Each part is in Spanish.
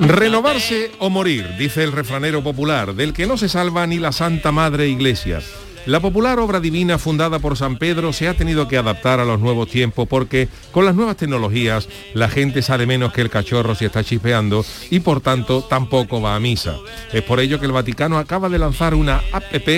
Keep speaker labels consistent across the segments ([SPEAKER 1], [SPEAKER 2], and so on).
[SPEAKER 1] Renovarse o morir, dice el refranero popular, del que no se salva ni la Santa Madre Iglesia. La popular obra divina fundada por San Pedro se ha tenido que adaptar a los nuevos tiempos porque con las nuevas tecnologías la gente sale menos que el cachorro si está chispeando y por tanto tampoco va a misa. Es por ello que el Vaticano acaba de lanzar una app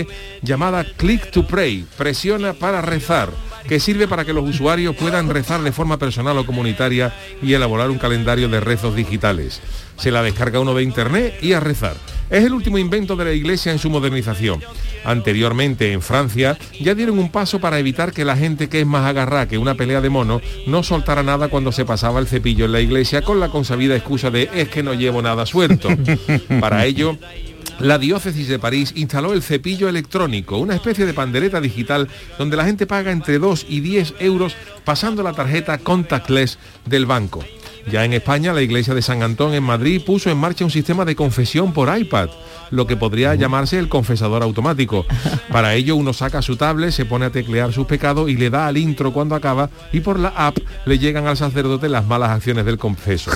[SPEAKER 1] llamada Click to Pray, presiona para rezar que sirve para que los usuarios puedan rezar de forma personal o comunitaria y elaborar un calendario de rezos digitales. Se la descarga uno de internet y a rezar. Es el último invento de la Iglesia en su modernización. Anteriormente en Francia ya dieron un paso para evitar que la gente que es más agarrada que una pelea de monos no soltara nada cuando se pasaba el cepillo en la iglesia con la consabida excusa de es que no llevo nada suelto. Para ello la diócesis de París instaló el cepillo electrónico, una especie de pandereta digital donde la gente paga entre 2 y 10 euros pasando la tarjeta contactless del banco. Ya en España, la iglesia de San Antón en Madrid puso en marcha un sistema de confesión por iPad, lo que podría llamarse el confesador automático. Para ello uno saca su tablet, se pone a teclear sus pecados y le da al intro cuando acaba y por la app le llegan al sacerdote las malas acciones del confeso.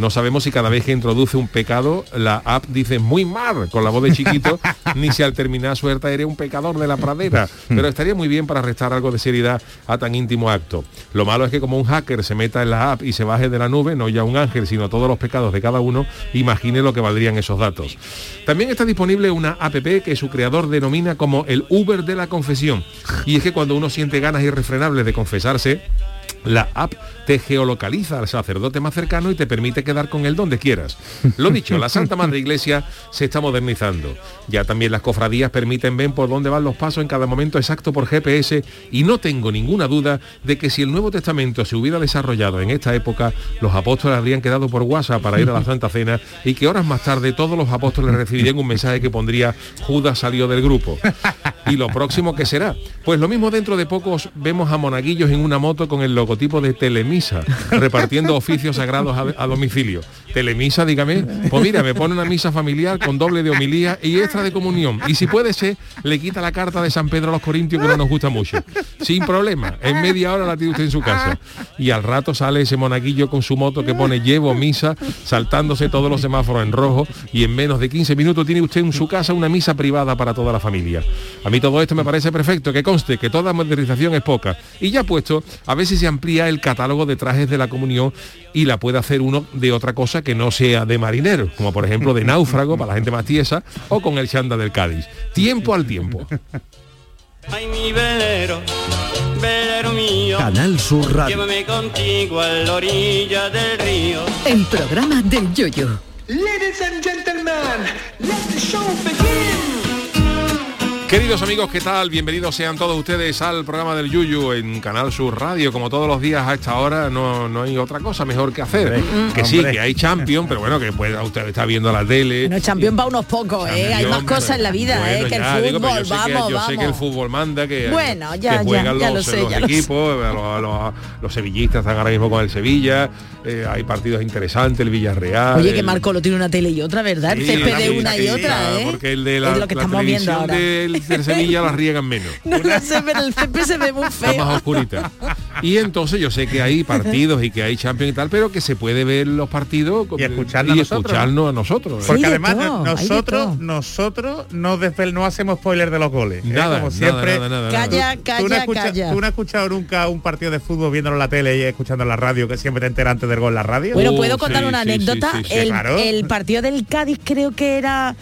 [SPEAKER 1] No sabemos si cada vez que introduce un pecado, la app dice muy mal con la voz de chiquito, ni si al terminar suelta eres un pecador de la pradera. Pero estaría muy bien para restar algo de seriedad a tan íntimo acto. Lo malo es que como un hacker se meta en la app y se baje de la nube, no ya un ángel, sino todos los pecados de cada uno, imagine lo que valdrían esos datos. También está disponible una app que su creador denomina como el Uber de la confesión. Y es que cuando uno siente ganas irrefrenables de confesarse, la app te geolocaliza al sacerdote más cercano y te permite quedar con él donde quieras. Lo dicho, la Santa Madre Iglesia se está modernizando. Ya también las cofradías permiten ver por dónde van los pasos en cada momento exacto por GPS y no tengo ninguna duda de que si el Nuevo Testamento se hubiera desarrollado en esta época, los apóstoles habrían quedado por WhatsApp para ir a la Santa Cena y que horas más tarde todos los apóstoles recibirían un mensaje que pondría Judas salió del grupo. ¿Y lo próximo que será? Pues lo mismo dentro de pocos vemos a monaguillos en una moto con el logotipo de Telemisa, repartiendo oficios sagrados a, a domicilio. Telemisa, dígame, pues mira, me pone una misa familiar con doble de homilía y extra de comunión. Y si puede ser, le quita la carta de San Pedro a los Corintios que no nos gusta mucho. Sin problema, en media hora la tiene usted en su casa. Y al rato sale ese monaguillo con su moto que pone llevo misa, saltándose todos los semáforos en rojo y en menos de 15 minutos tiene usted en su casa una misa privada para toda la familia. A mí todo esto me parece perfecto, que conste que toda modernización es poca. Y ya puesto, a si se amplía el catálogo de trajes de la comunión y la puede hacer uno de otra cosa que no sea de marinero, como por ejemplo de náufrago para la gente más tiesa o con el chanda del Cádiz. Tiempo al tiempo.
[SPEAKER 2] Ay, mi velero, velero mío,
[SPEAKER 3] Canal Sur Radio.
[SPEAKER 2] llévame contigo a la orilla del río.
[SPEAKER 3] El programa del Yoyo.
[SPEAKER 4] Ladies and gentlemen, let the show begin.
[SPEAKER 1] Queridos amigos, ¿qué tal? Bienvenidos sean todos ustedes al programa del Yuyu en Canal Sur Radio. Como todos los días a esta hora no, no hay otra cosa mejor que hacer. que sí, que hay Champion, pero bueno, que pueda usted está viendo la tele.
[SPEAKER 5] No, champion para unos pocos, ¿eh? Hay más cosas en la vida,
[SPEAKER 1] bueno,
[SPEAKER 5] ¿eh? Que
[SPEAKER 1] ya,
[SPEAKER 5] el
[SPEAKER 1] digo,
[SPEAKER 5] fútbol,
[SPEAKER 1] yo sé que-
[SPEAKER 5] vamos,
[SPEAKER 1] yo
[SPEAKER 5] vamos.
[SPEAKER 1] sé que el fútbol manda, que,
[SPEAKER 5] Bueno, ya,
[SPEAKER 1] que juegan
[SPEAKER 5] ya
[SPEAKER 1] los,
[SPEAKER 5] lo sé,
[SPEAKER 1] los
[SPEAKER 5] lo
[SPEAKER 1] equipos, los, los- los sevillistas están ahora mismo con el Sevilla, eh, hay partidos interesantes, el Villarreal.
[SPEAKER 5] Oye, que Marco lo tiene una tele y otra, ¿verdad? El césped de una y otra, ¿eh?
[SPEAKER 1] Porque el de la,
[SPEAKER 5] es lo que
[SPEAKER 1] la
[SPEAKER 5] estamos viendo ahora.
[SPEAKER 1] del, del Sevilla la riegan menos.
[SPEAKER 5] No lo sé, pero el césped se ve muy
[SPEAKER 1] Está más
[SPEAKER 5] feo.
[SPEAKER 1] oscurita. Y entonces yo sé que hay partidos y que hay Champions y tal, pero que se puede ver los partidos
[SPEAKER 6] Y escucharnos
[SPEAKER 1] y
[SPEAKER 6] a nosotros.
[SPEAKER 1] escucharnos a nosotros. ¿eh?
[SPEAKER 6] Porque
[SPEAKER 5] de
[SPEAKER 6] además
[SPEAKER 5] todo, de
[SPEAKER 6] nosotros, nosotros no, desvel- no hacemos spoiler de los goles. ¿eh?
[SPEAKER 1] Nada,
[SPEAKER 6] Como
[SPEAKER 1] nada,
[SPEAKER 6] siempre.
[SPEAKER 1] nada, nada, nada.
[SPEAKER 5] Calla,
[SPEAKER 6] Tú no,
[SPEAKER 5] calla,
[SPEAKER 6] tú no has escuchado nunca un partido de fútbol viéndolo en la tele y escuchando en la radio, que siempre te enteras antes del gol en la radio.
[SPEAKER 5] Bueno,
[SPEAKER 1] Uh,
[SPEAKER 5] ¿puedo contar
[SPEAKER 1] sí,
[SPEAKER 5] una
[SPEAKER 1] sí,
[SPEAKER 5] anécdota?
[SPEAKER 1] sí, sí, sí,
[SPEAKER 5] el,
[SPEAKER 6] claro.
[SPEAKER 5] el partido del Cádiz creo que era...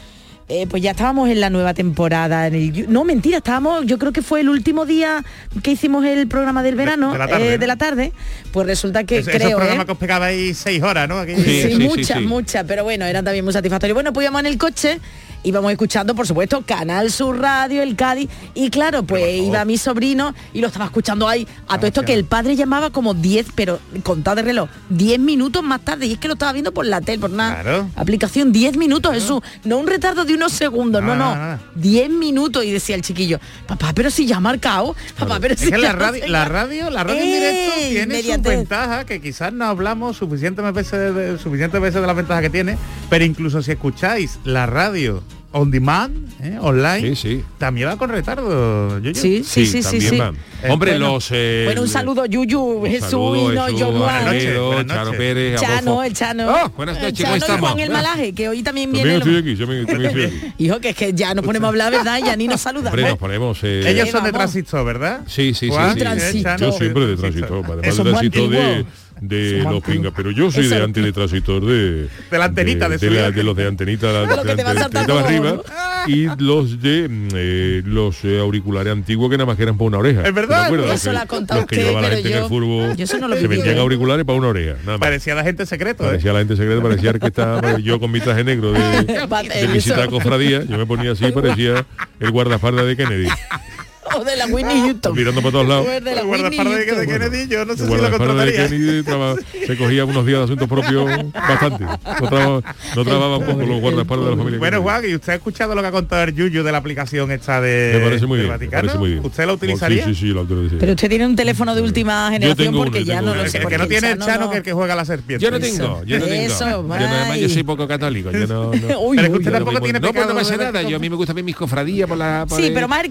[SPEAKER 5] eh, pues ya estábamos en la nueva temporada. En el, no, mentira, estábamos, yo creo que fue el último día que hicimos el programa del verano,
[SPEAKER 6] de la tarde,
[SPEAKER 5] eh, la tarde. Pues resulta que
[SPEAKER 6] Ese- esos
[SPEAKER 5] creo,
[SPEAKER 6] programas
[SPEAKER 5] ¿eh?
[SPEAKER 6] que os pegabais seis horas, ¿no? Aquí-
[SPEAKER 1] Sí,
[SPEAKER 5] Sí,
[SPEAKER 1] sí, sí,
[SPEAKER 5] muchas,
[SPEAKER 1] sí.
[SPEAKER 5] muchas, pero bueno, eran también muy satisfactorios. Bueno, pues íbamos en el coche íbamos escuchando, por supuesto, Canal Sur Radio, el Cádiz, y claro, pues iba mi sobrino y lo estaba escuchando ahí. A todo esto que el padre llamaba como 10, pero contado de reloj, 10 minutos más tarde, y es que lo estaba viendo por la tele, por una
[SPEAKER 6] Claro.
[SPEAKER 5] aplicación, 10 minutos, Jesús, no un retardo de unos segundos, no,
[SPEAKER 6] No,
[SPEAKER 5] no,
[SPEAKER 6] no, no.
[SPEAKER 5] 10 minutos, y decía el chiquillo, papá, pero si ya ha marcado, papá, pero
[SPEAKER 6] Es
[SPEAKER 5] si
[SPEAKER 6] que
[SPEAKER 5] ya
[SPEAKER 6] la radio, la
[SPEAKER 5] qué".
[SPEAKER 6] radio, la radio en directo tiene sus
[SPEAKER 5] Inmediatez.
[SPEAKER 6] ventajas que quizás no hablamos suficientes veces de, suficientes veces de las ventajas que tiene, pero incluso si escucháis la radio on demand, ¿eh? online,
[SPEAKER 1] Sí, sí.
[SPEAKER 6] también va con retardo.
[SPEAKER 5] Sí, sí, sí, sí.
[SPEAKER 6] Eh,
[SPEAKER 1] Hombre,
[SPEAKER 5] bueno,
[SPEAKER 1] los... eh,
[SPEAKER 5] Bueno, un saludo, Yuyu,
[SPEAKER 1] un
[SPEAKER 5] Jesús,
[SPEAKER 1] saludo,
[SPEAKER 5] y no,
[SPEAKER 1] Jesús,
[SPEAKER 5] yo,
[SPEAKER 6] buenas noches,
[SPEAKER 1] Chano. Pérez,
[SPEAKER 5] el Chano.
[SPEAKER 1] Ah, buenas
[SPEAKER 5] El
[SPEAKER 1] noches,
[SPEAKER 5] Chano
[SPEAKER 1] ¿cómo
[SPEAKER 5] y
[SPEAKER 1] estamos?
[SPEAKER 5] Juan el Malaje, que hoy también viene.
[SPEAKER 1] También
[SPEAKER 5] lo-
[SPEAKER 1] estoy aquí, yo me- también estoy aquí.
[SPEAKER 5] Hijo, que es que ya nos ponemos a hablar, ¿verdad? Ya ni nos saludamos.
[SPEAKER 1] Hombre, nos ponemos... eh,
[SPEAKER 6] Ellos son de transistor, ¿verdad?
[SPEAKER 1] Sí, sí, sí.
[SPEAKER 6] ¿eh?
[SPEAKER 1] Yo siempre de tránsito, además de tránsito de. De los pingas, pero yo soy de antes de de...
[SPEAKER 6] De la antenita, de
[SPEAKER 1] de,
[SPEAKER 6] subida.
[SPEAKER 1] la- de los de antenita, la,
[SPEAKER 5] Lo
[SPEAKER 1] de la
[SPEAKER 5] saltando
[SPEAKER 1] antenita
[SPEAKER 5] todo,
[SPEAKER 1] arriba y los de mm, eh, los eh, auriculares antiguos que nada más que eran para una oreja.
[SPEAKER 6] Es verdad,
[SPEAKER 5] eso
[SPEAKER 1] Los
[SPEAKER 5] lo ha
[SPEAKER 1] que-
[SPEAKER 5] contado
[SPEAKER 1] los que llevaba la gente en el furbo,
[SPEAKER 5] yo eso no lo
[SPEAKER 1] se vendían auriculares para una oreja, nada más.
[SPEAKER 6] Parecía la gente secreto, ¿eh?
[SPEAKER 1] Parecía la gente secreta, parecía que estaba yo con mi traje negro de, de visita a cofradía, yo me ponía así, parecía el guardaespaldas de Kennedy,
[SPEAKER 5] O de la Winnie Houston.
[SPEAKER 1] mirando para todos lados.
[SPEAKER 5] De la
[SPEAKER 6] El guardaespaldas de. Kennedy, yo no sé
[SPEAKER 1] El
[SPEAKER 6] si lo
[SPEAKER 1] guardaespaldas de
[SPEAKER 6] contrataría.
[SPEAKER 1] Kennedy traba- se cogía unos días de asuntos propios bastante. No, traba, no trababa poco los guardaespaldas de la familia.
[SPEAKER 6] Bueno. Juan, ¿y usted ha escuchado lo que ha contado el Yuyu de la aplicación esta de
[SPEAKER 1] me parece muy
[SPEAKER 6] del
[SPEAKER 1] bien, me
[SPEAKER 6] Vaticano?
[SPEAKER 1] parece muy bien.
[SPEAKER 6] ¿Usted la utilizaría?
[SPEAKER 1] Sí, sí, sí, la utilizaría.
[SPEAKER 5] Pero usted tiene un teléfono de última generación
[SPEAKER 1] uno,
[SPEAKER 5] porque ya
[SPEAKER 1] tengo
[SPEAKER 5] no
[SPEAKER 1] uno.
[SPEAKER 5] lo
[SPEAKER 6] El
[SPEAKER 5] sé.
[SPEAKER 6] que,
[SPEAKER 5] porque
[SPEAKER 6] que no tiene el Chano
[SPEAKER 5] no-
[SPEAKER 6] que el que juega a la serpiente.
[SPEAKER 1] yo no tengo, yo no tengo.
[SPEAKER 5] Eso,
[SPEAKER 1] yo, no- además yo soy poco católico. Yo no, no.
[SPEAKER 5] Uy,
[SPEAKER 6] Pero es que
[SPEAKER 5] uy,
[SPEAKER 6] usted tampoco tiene
[SPEAKER 1] no, pues no
[SPEAKER 6] pecado
[SPEAKER 1] pasa
[SPEAKER 6] de
[SPEAKER 1] nada. Yo a mí me gusta ver mis cofradías por la...
[SPEAKER 5] Sí,
[SPEAKER 1] el-
[SPEAKER 5] pero más el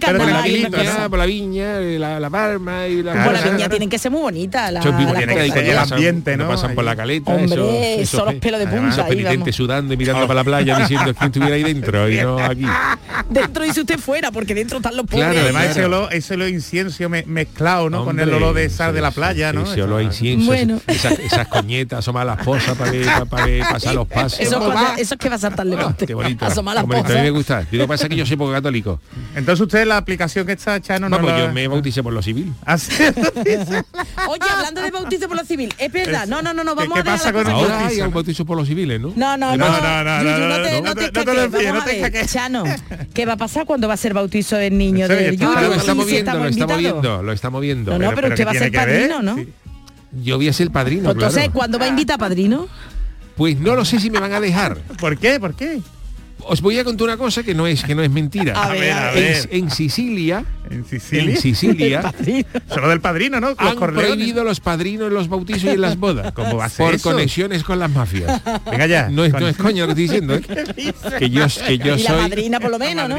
[SPEAKER 1] Viña, por la viña, eh, la, la palma y la...
[SPEAKER 6] Claro,
[SPEAKER 5] Por la viña tienen que ser muy bonitas. La,
[SPEAKER 1] Son muy
[SPEAKER 5] las
[SPEAKER 6] tiene que el ambiente, ¿no?
[SPEAKER 1] pasan por la caleta,
[SPEAKER 5] Hombre,
[SPEAKER 1] eso,
[SPEAKER 5] son los pelos de punta
[SPEAKER 1] esos penitentes sudando y mirando para la playa diciendo que estuviera ahí dentro y no aquí.
[SPEAKER 5] Dentro dice usted fuera, porque dentro están los pobres.
[SPEAKER 1] Claro,
[SPEAKER 6] Además ese olor, ese olor incienso me- mezclado, ¿no? con el olor de sal de la playa, ¿no?
[SPEAKER 1] Ese olor incienso,
[SPEAKER 5] Bueno.
[SPEAKER 1] esas, esas coñetas, asomar las posas para, pasar los pasos.
[SPEAKER 5] Eso, es
[SPEAKER 6] va.
[SPEAKER 5] cuando- eso es que va a saltar
[SPEAKER 1] Ah,
[SPEAKER 5] levante.
[SPEAKER 1] qué bonito.
[SPEAKER 5] Asomar las
[SPEAKER 1] bonito, A mí me
[SPEAKER 5] cosas.
[SPEAKER 1] gusta. Lo que pasa es que yo soy poco católico.
[SPEAKER 6] Entonces usted la aplicación que está Chano no
[SPEAKER 1] Vamos,
[SPEAKER 6] la...
[SPEAKER 1] yo me bauticé por lo civil.
[SPEAKER 6] Ah.
[SPEAKER 5] Oye, hablando de bautizo por lo civil, es verdad. No, no, no, no,
[SPEAKER 6] ¿Qué-
[SPEAKER 5] vamos
[SPEAKER 6] qué
[SPEAKER 5] a dejar
[SPEAKER 6] pasa con el bautizo,
[SPEAKER 1] hay
[SPEAKER 6] ¿no?
[SPEAKER 1] un bautizo por los civiles, ¿no?
[SPEAKER 5] No, no, no,
[SPEAKER 6] No, no, no, no, no,
[SPEAKER 5] te,
[SPEAKER 6] no,
[SPEAKER 5] no te
[SPEAKER 6] no te no
[SPEAKER 5] a. Chano, ¿qué va a pasar cuando va a ser bautizo del niño
[SPEAKER 6] está.
[SPEAKER 5] Yuyu?
[SPEAKER 1] Lo estamos viendo, lo estamos viendo, lo estamos viendo.
[SPEAKER 5] No, no, pero,
[SPEAKER 6] ¿qué
[SPEAKER 5] usted va a ser padrino, ¿no?
[SPEAKER 1] Yo voy a ser padrino,
[SPEAKER 5] Pues Entonces. ¿cuándo va a invitar a padrino?
[SPEAKER 1] Pues no lo sé si me van a dejar.
[SPEAKER 6] ¿Por qué? ¿Por qué?
[SPEAKER 1] Os voy a contar una cosa que no es que no es mentira.
[SPEAKER 5] A ver, a
[SPEAKER 1] En-
[SPEAKER 6] ver.
[SPEAKER 1] En, Sicilia,
[SPEAKER 6] ¿En Sicilia?
[SPEAKER 1] en Sicilia
[SPEAKER 6] Solo del padrino, ¿no? Los
[SPEAKER 1] han
[SPEAKER 6] Corleones.
[SPEAKER 1] prohibido los padrinos en los bautizos y en las bodas.
[SPEAKER 6] ¿Cómo va a ser
[SPEAKER 1] Por
[SPEAKER 6] eso?
[SPEAKER 1] conexiones con las mafias.
[SPEAKER 6] Venga ya.
[SPEAKER 1] No es,
[SPEAKER 6] Con-
[SPEAKER 1] no es coña lo que estoy diciendo, ¿eh? Que yo, que yo
[SPEAKER 5] y la
[SPEAKER 1] soy...
[SPEAKER 5] madrina por lo menos, ¿no?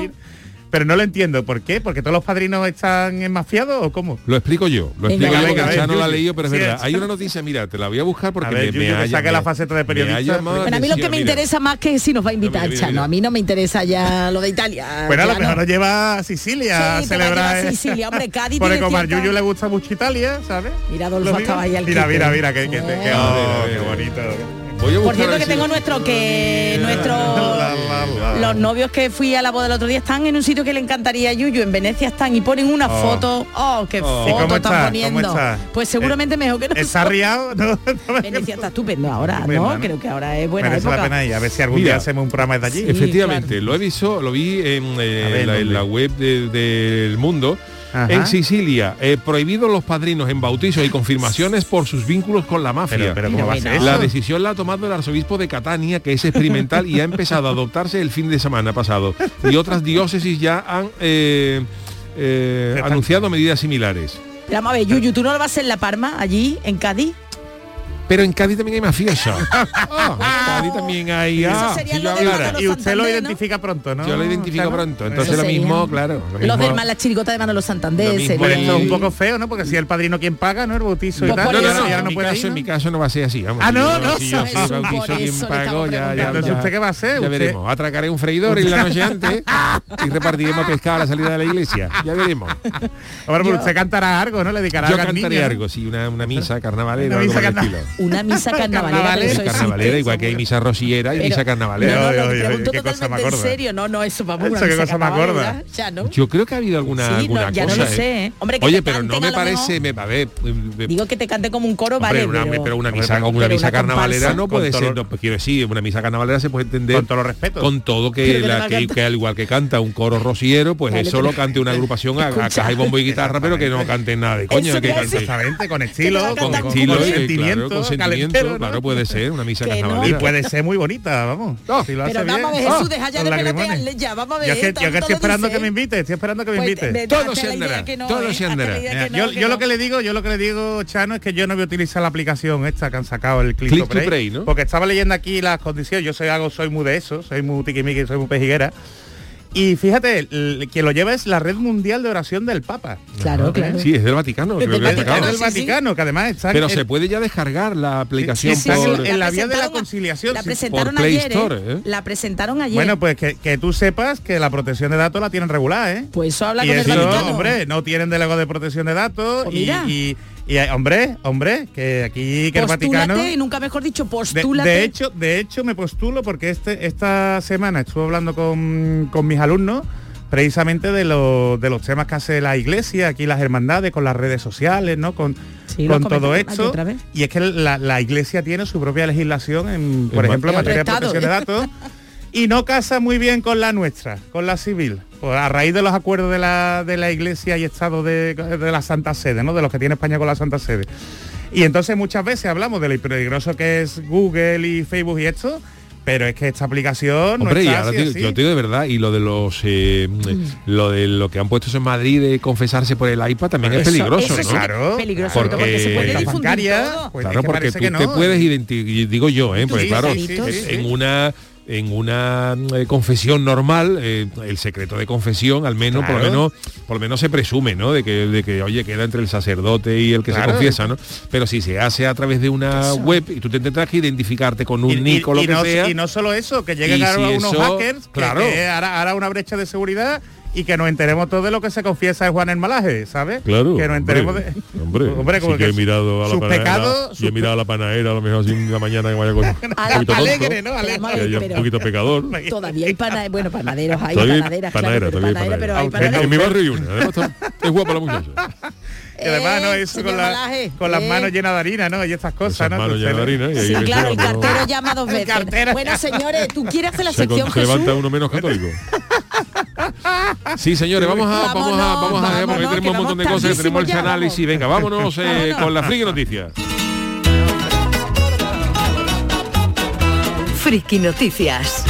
[SPEAKER 6] Pero no lo entiendo. ¿Por qué? ¿Porque todos los padrinos están enmafiados o cómo?
[SPEAKER 1] Lo explico yo, lo
[SPEAKER 5] Venga,
[SPEAKER 1] explico yo
[SPEAKER 5] venga,
[SPEAKER 1] porque
[SPEAKER 6] a
[SPEAKER 1] el
[SPEAKER 6] ver,
[SPEAKER 1] Chano la ha
[SPEAKER 6] Yuyu.
[SPEAKER 1] leído, pero es
[SPEAKER 6] Sí,
[SPEAKER 1] verdad.
[SPEAKER 6] es-
[SPEAKER 1] Hay una noticia, mira, te la voy a buscar porque
[SPEAKER 6] A ver,
[SPEAKER 1] me, me
[SPEAKER 6] que
[SPEAKER 1] ha-
[SPEAKER 6] saque
[SPEAKER 1] me-
[SPEAKER 6] la faceta de periodista.
[SPEAKER 5] Bueno, a mí lo que me
[SPEAKER 1] mira.
[SPEAKER 5] interesa más que si nos va a invitar
[SPEAKER 1] Mira, mira,
[SPEAKER 5] Chano.
[SPEAKER 1] mira.
[SPEAKER 5] A mí no me interesa ya lo de Italia.
[SPEAKER 6] Bueno, a lo mejor nos lleva a Sicilia
[SPEAKER 5] Sí,
[SPEAKER 6] a celebrar.
[SPEAKER 5] a
[SPEAKER 6] eh.
[SPEAKER 5] Sicilia, hombre, Cádiz
[SPEAKER 6] Porque como a Yuyu le gusta mucho Italia, ¿sabes?
[SPEAKER 5] Mira, Adolfo estaba ahí al
[SPEAKER 6] Mira, mira, mira, qué bonito.
[SPEAKER 1] Voy a
[SPEAKER 5] Por cierto que
[SPEAKER 1] si-
[SPEAKER 5] tengo nuestro que nuestro
[SPEAKER 6] La, la, la.
[SPEAKER 5] los novios que fui a la boda el otro día están en un sitio que le encantaría a Yuyu, en Venecia están y ponen una
[SPEAKER 6] Oh.
[SPEAKER 5] foto. Oh, qué
[SPEAKER 1] Oh.
[SPEAKER 6] ¿Y
[SPEAKER 5] foto
[SPEAKER 6] cómo
[SPEAKER 5] están
[SPEAKER 6] está?
[SPEAKER 5] poniendo.
[SPEAKER 6] ¿Cómo está?
[SPEAKER 5] Pues seguramente mejor que no.
[SPEAKER 6] ¿Está riado? No, no,
[SPEAKER 5] Venecia está estupendo ahora, ¿no?
[SPEAKER 6] ¿no?
[SPEAKER 5] Creo que ahora es buena
[SPEAKER 6] Merece
[SPEAKER 5] época.
[SPEAKER 6] la pena ir. A ver si algún
[SPEAKER 1] Mira.
[SPEAKER 6] día hacemos un programa de allí.
[SPEAKER 5] Sí.
[SPEAKER 1] Efectivamente,
[SPEAKER 5] claro.
[SPEAKER 1] lo he visto, lo vi en, eh,
[SPEAKER 6] ver,
[SPEAKER 1] la, en
[SPEAKER 6] ¿dónde?
[SPEAKER 1] la web de- del mundo.
[SPEAKER 6] Ajá.
[SPEAKER 1] En Sicilia, eh, prohibidos los padrinos en bautizos y confirmaciones por sus vínculos con la mafia.
[SPEAKER 6] Pero, pero ¿cómo va a ser
[SPEAKER 5] Mira,
[SPEAKER 6] eso?
[SPEAKER 1] La decisión la ha tomado el arzobispo de Catania, que es experimental y ha empezado a adoptarse el fin de semana pasado. Y otras diócesis ya han eh, eh, anunciado medidas similares.
[SPEAKER 5] Pero vamos a ver, Yuyu, ¿tú no lo vas a hacer en La Parma, allí, en Cádiz?
[SPEAKER 1] Pero en Cádiz también hay mafiosos. Ah, en Cádiz también hay.
[SPEAKER 5] Eso
[SPEAKER 1] ah,
[SPEAKER 5] sería
[SPEAKER 1] si
[SPEAKER 5] lo
[SPEAKER 1] yo
[SPEAKER 5] de
[SPEAKER 1] hablara.
[SPEAKER 6] Y usted lo identifica pronto, ¿no?
[SPEAKER 1] Yo lo identifico
[SPEAKER 6] Chano?
[SPEAKER 1] pronto. Entonces lo mismo, claro. Lo
[SPEAKER 5] Los
[SPEAKER 1] mismo-
[SPEAKER 5] del más la chirigota de Manolo Santander.
[SPEAKER 1] Lo mismo
[SPEAKER 5] sería-
[SPEAKER 6] Pero esto es un poco feo, ¿no? Porque si el padrino quien paga, ¿no? El bautizo y
[SPEAKER 5] Pues
[SPEAKER 6] tal.
[SPEAKER 1] No, no, no, en, mi
[SPEAKER 6] puede
[SPEAKER 1] caso,
[SPEAKER 6] ir,
[SPEAKER 1] en mi caso no va a ser así. Vamos,
[SPEAKER 6] Ah, no,
[SPEAKER 1] yo-
[SPEAKER 6] no,
[SPEAKER 1] si yo soy bautizo quien pago, ya, ya.
[SPEAKER 6] Entonces, ¿usted qué va a hacer?
[SPEAKER 1] Ya
[SPEAKER 6] Usted-
[SPEAKER 1] veremos. Atracaré un freidor en la noche antes y repartiremos pescado a la salida de la iglesia. Ya veremos.
[SPEAKER 6] Ahora, pero usted cantará algo, ¿no? Le dedicará
[SPEAKER 1] Yo
[SPEAKER 6] algo al
[SPEAKER 1] cantaré algo, sí, una, una misa carnavalera.
[SPEAKER 6] Una
[SPEAKER 1] algo
[SPEAKER 6] misa
[SPEAKER 1] por el
[SPEAKER 6] carna-
[SPEAKER 1] estilo.
[SPEAKER 5] Una misa carnavalera. Pero eso
[SPEAKER 1] carnavalera,
[SPEAKER 5] existe,
[SPEAKER 1] igual que hay misa rosillera y
[SPEAKER 5] Pero-
[SPEAKER 1] misa carnavalera.
[SPEAKER 5] No, no, no,
[SPEAKER 6] Oye, oye,
[SPEAKER 5] pregunto
[SPEAKER 6] qué cosa más
[SPEAKER 5] en serio. No, no, eso vamos
[SPEAKER 6] Eso
[SPEAKER 5] una
[SPEAKER 6] qué
[SPEAKER 5] misa
[SPEAKER 6] cosa más
[SPEAKER 5] carnavalera,
[SPEAKER 6] gorda.
[SPEAKER 5] Ya, ¿no?
[SPEAKER 1] Yo creo que ha habido alguna,
[SPEAKER 5] Sí, no,
[SPEAKER 1] alguna
[SPEAKER 5] ya no
[SPEAKER 1] cosa.
[SPEAKER 5] lo sé, ¿eh? Hombre, que
[SPEAKER 1] Oye, pero no me parece, me, a ver, eh,
[SPEAKER 5] Digo que te cante como un coro,
[SPEAKER 1] Hombre,
[SPEAKER 5] vale,
[SPEAKER 1] una,
[SPEAKER 5] pero...
[SPEAKER 1] pero una misa,
[SPEAKER 6] pero-
[SPEAKER 1] una misa carnavalera no puede ser, no, quiero decir, una misa carnavalera se puede entender
[SPEAKER 6] Con todo los respetos.
[SPEAKER 1] con todo que,
[SPEAKER 5] no
[SPEAKER 1] al igual que canta un coro rociero, pues eso lo cante una agrupación a, caja y bombo y guitarra, pero que no canten nada de coño.
[SPEAKER 6] Exactamente, con estilo, con,
[SPEAKER 1] estilo,
[SPEAKER 6] con
[SPEAKER 1] eh,
[SPEAKER 6] sentimiento,
[SPEAKER 1] sentimiento, claro, puede ser una misa
[SPEAKER 5] Que no.
[SPEAKER 6] Y puede ser muy bonita, vamos.
[SPEAKER 1] No.
[SPEAKER 6] si lo
[SPEAKER 5] Pero
[SPEAKER 6] hace
[SPEAKER 5] vamos a ver. Jesús, deja ya de pelotearle ya, vamos a ver,
[SPEAKER 6] Yo que, yo que estoy
[SPEAKER 5] lo
[SPEAKER 6] esperando
[SPEAKER 5] dice.
[SPEAKER 6] que me invite, estoy esperando que me
[SPEAKER 5] Pues,
[SPEAKER 6] invite.
[SPEAKER 1] Todo se andará, todo
[SPEAKER 5] ¿eh?
[SPEAKER 1] se andará.
[SPEAKER 5] no,
[SPEAKER 6] yo, lo que le digo, yo lo que le digo, Chano, es que yo no voy a utilizar la aplicación esta que han sacado el Click,
[SPEAKER 1] Click
[SPEAKER 6] to Pray,
[SPEAKER 1] ¿no?
[SPEAKER 6] porque estaba leyendo aquí las condiciones. Yo soy algo, soy muy de eso, soy muy tiquimiqui, soy muy pejiguera. Y fíjate, quien lo lleva es la Red Mundial de Oración del Papa.
[SPEAKER 5] Claro, claro.
[SPEAKER 1] Sí, es del Vaticano,
[SPEAKER 5] Es
[SPEAKER 1] creo
[SPEAKER 5] del
[SPEAKER 1] que
[SPEAKER 6] Es
[SPEAKER 5] Vaticano,
[SPEAKER 6] del
[SPEAKER 5] sí, sí.
[SPEAKER 6] Vaticano, que además está
[SPEAKER 1] Pero se puede ya descargar la aplicación
[SPEAKER 6] sí, sí,
[SPEAKER 1] por...
[SPEAKER 6] en la vía de la conciliación,
[SPEAKER 5] La
[SPEAKER 6] sí,
[SPEAKER 5] presentaron
[SPEAKER 1] por Play
[SPEAKER 5] ayer,
[SPEAKER 1] Store,
[SPEAKER 5] ¿eh?
[SPEAKER 1] ¿eh?
[SPEAKER 5] La presentaron ayer.
[SPEAKER 6] Bueno, pues que, que tú sepas que la protección de datos la tienen regular, ¿eh?
[SPEAKER 5] pues eso habla
[SPEAKER 6] y
[SPEAKER 5] con el
[SPEAKER 6] eso,
[SPEAKER 5] Vaticano.
[SPEAKER 6] hombre, no tienen delegado de protección de datos
[SPEAKER 5] Pues
[SPEAKER 6] y,
[SPEAKER 5] mira.
[SPEAKER 6] y, y, eh, hombre, hombre, que aquí que el
[SPEAKER 5] postúlate,
[SPEAKER 6] Vaticano
[SPEAKER 5] y nunca mejor dicho,
[SPEAKER 6] de,
[SPEAKER 5] postúlate.
[SPEAKER 6] de hecho, de hecho me postulo porque este esta semana estuve hablando con, con mis alumnos precisamente de, los de los temas que hace la iglesia, aquí las hermandades, con las redes sociales, ¿no? Con,
[SPEAKER 5] Sí, lo
[SPEAKER 6] con todo esto.
[SPEAKER 5] otra vez.
[SPEAKER 6] Y es que la, la iglesia tiene su propia legislación, en, por
[SPEAKER 1] En
[SPEAKER 6] ejemplo, en materia de protección de datos. Y no casa muy bien con la nuestra, con la civil. Pues a raíz de los acuerdos de la, de la Iglesia y Estado de, de la Santa Sede, ¿no? De los que tiene España con la Santa Sede. Y entonces muchas veces hablamos de lo peligroso que es Google y Facebook y esto, pero es que esta aplicación
[SPEAKER 1] Hombre,
[SPEAKER 6] no
[SPEAKER 1] y
[SPEAKER 6] está
[SPEAKER 1] ahora
[SPEAKER 6] así,
[SPEAKER 1] te-
[SPEAKER 6] así.
[SPEAKER 1] yo te digo de verdad, y lo de los eh, lo de lo que han puesto en Madrid de confesarse por el iPad también es peligroso,
[SPEAKER 5] eso
[SPEAKER 1] ¿no?
[SPEAKER 6] Claro,
[SPEAKER 5] peligroso,
[SPEAKER 1] porque-
[SPEAKER 5] porque se puede difundir
[SPEAKER 6] bancaria,
[SPEAKER 5] todo.
[SPEAKER 6] pues es
[SPEAKER 1] claro,
[SPEAKER 6] que
[SPEAKER 1] porque
[SPEAKER 6] parece
[SPEAKER 1] tú
[SPEAKER 6] que no.
[SPEAKER 1] te puedes identificar, digo yo, ¿eh? Porque
[SPEAKER 5] Sí,
[SPEAKER 1] claro,
[SPEAKER 5] sí, sí, sí.
[SPEAKER 1] en una en una eh, confesión normal, eh, el secreto de confesión, al menos, por lo menos, por lo menos se presume, ¿no? De que, de que oye, queda entre el sacerdote y el que
[SPEAKER 6] Claro.
[SPEAKER 1] se confiesa, ¿no? Pero si se hace a través de una web y tú te tendrás que identificarte con un
[SPEAKER 6] Y-
[SPEAKER 1] nick o lo
[SPEAKER 6] y
[SPEAKER 1] que
[SPEAKER 6] no,
[SPEAKER 1] sea.
[SPEAKER 6] y no solo eso, que lleguen
[SPEAKER 1] si
[SPEAKER 6] unos
[SPEAKER 1] eso-
[SPEAKER 6] hackers, que-
[SPEAKER 1] claro.
[SPEAKER 6] que, hará, hará una brecha de seguridad y que nos enteremos todos de lo que se confiesa de Juan el Malaje, ¿sabes?
[SPEAKER 1] Claro,
[SPEAKER 6] Que nos enteremos
[SPEAKER 1] hombre,
[SPEAKER 6] de...
[SPEAKER 1] hombre,
[SPEAKER 6] Hombre, como
[SPEAKER 1] sí que
[SPEAKER 6] que
[SPEAKER 1] he mirado a la panadera,
[SPEAKER 6] pecados,
[SPEAKER 1] y
[SPEAKER 6] sus
[SPEAKER 1] he mirado a la panadera a lo mejor así en la mañana que vaya con
[SPEAKER 5] A la
[SPEAKER 6] alegre, ¿no? Alegre.
[SPEAKER 1] Un poquito pecador.
[SPEAKER 5] Todavía hay panaderos, bueno, panaderos, hay panaderas,
[SPEAKER 1] panadera,
[SPEAKER 5] claro, pero
[SPEAKER 1] todavía hay
[SPEAKER 5] panadera, pero hay
[SPEAKER 6] Aunque-
[SPEAKER 1] En, en mi barrio hay una, además está- es guapa la muchacha.
[SPEAKER 6] Que además no
[SPEAKER 5] Eh,
[SPEAKER 6] eso
[SPEAKER 5] señor
[SPEAKER 6] con, la- con las
[SPEAKER 5] eh.
[SPEAKER 6] manos llenas de harina, ¿no? Y estas cosas,
[SPEAKER 1] Esas
[SPEAKER 6] ¿no?
[SPEAKER 1] manos llenas de harina y ahí
[SPEAKER 5] Sí, claro, el cartero llama dos veces. Bueno, señores, ¿tú quieres hacer la
[SPEAKER 1] se,
[SPEAKER 5] sección,
[SPEAKER 1] con- se
[SPEAKER 5] Jesús?
[SPEAKER 1] levanta uno menos católico. Sí, señores, vamos a, vamos a, vamos a,
[SPEAKER 5] Vámonos,
[SPEAKER 1] porque
[SPEAKER 5] vámonos,
[SPEAKER 1] tenemos un montón de cosas, tenemos el análisis. Venga, vámonos eh, con la friki noticias.
[SPEAKER 3] Friki Noticias.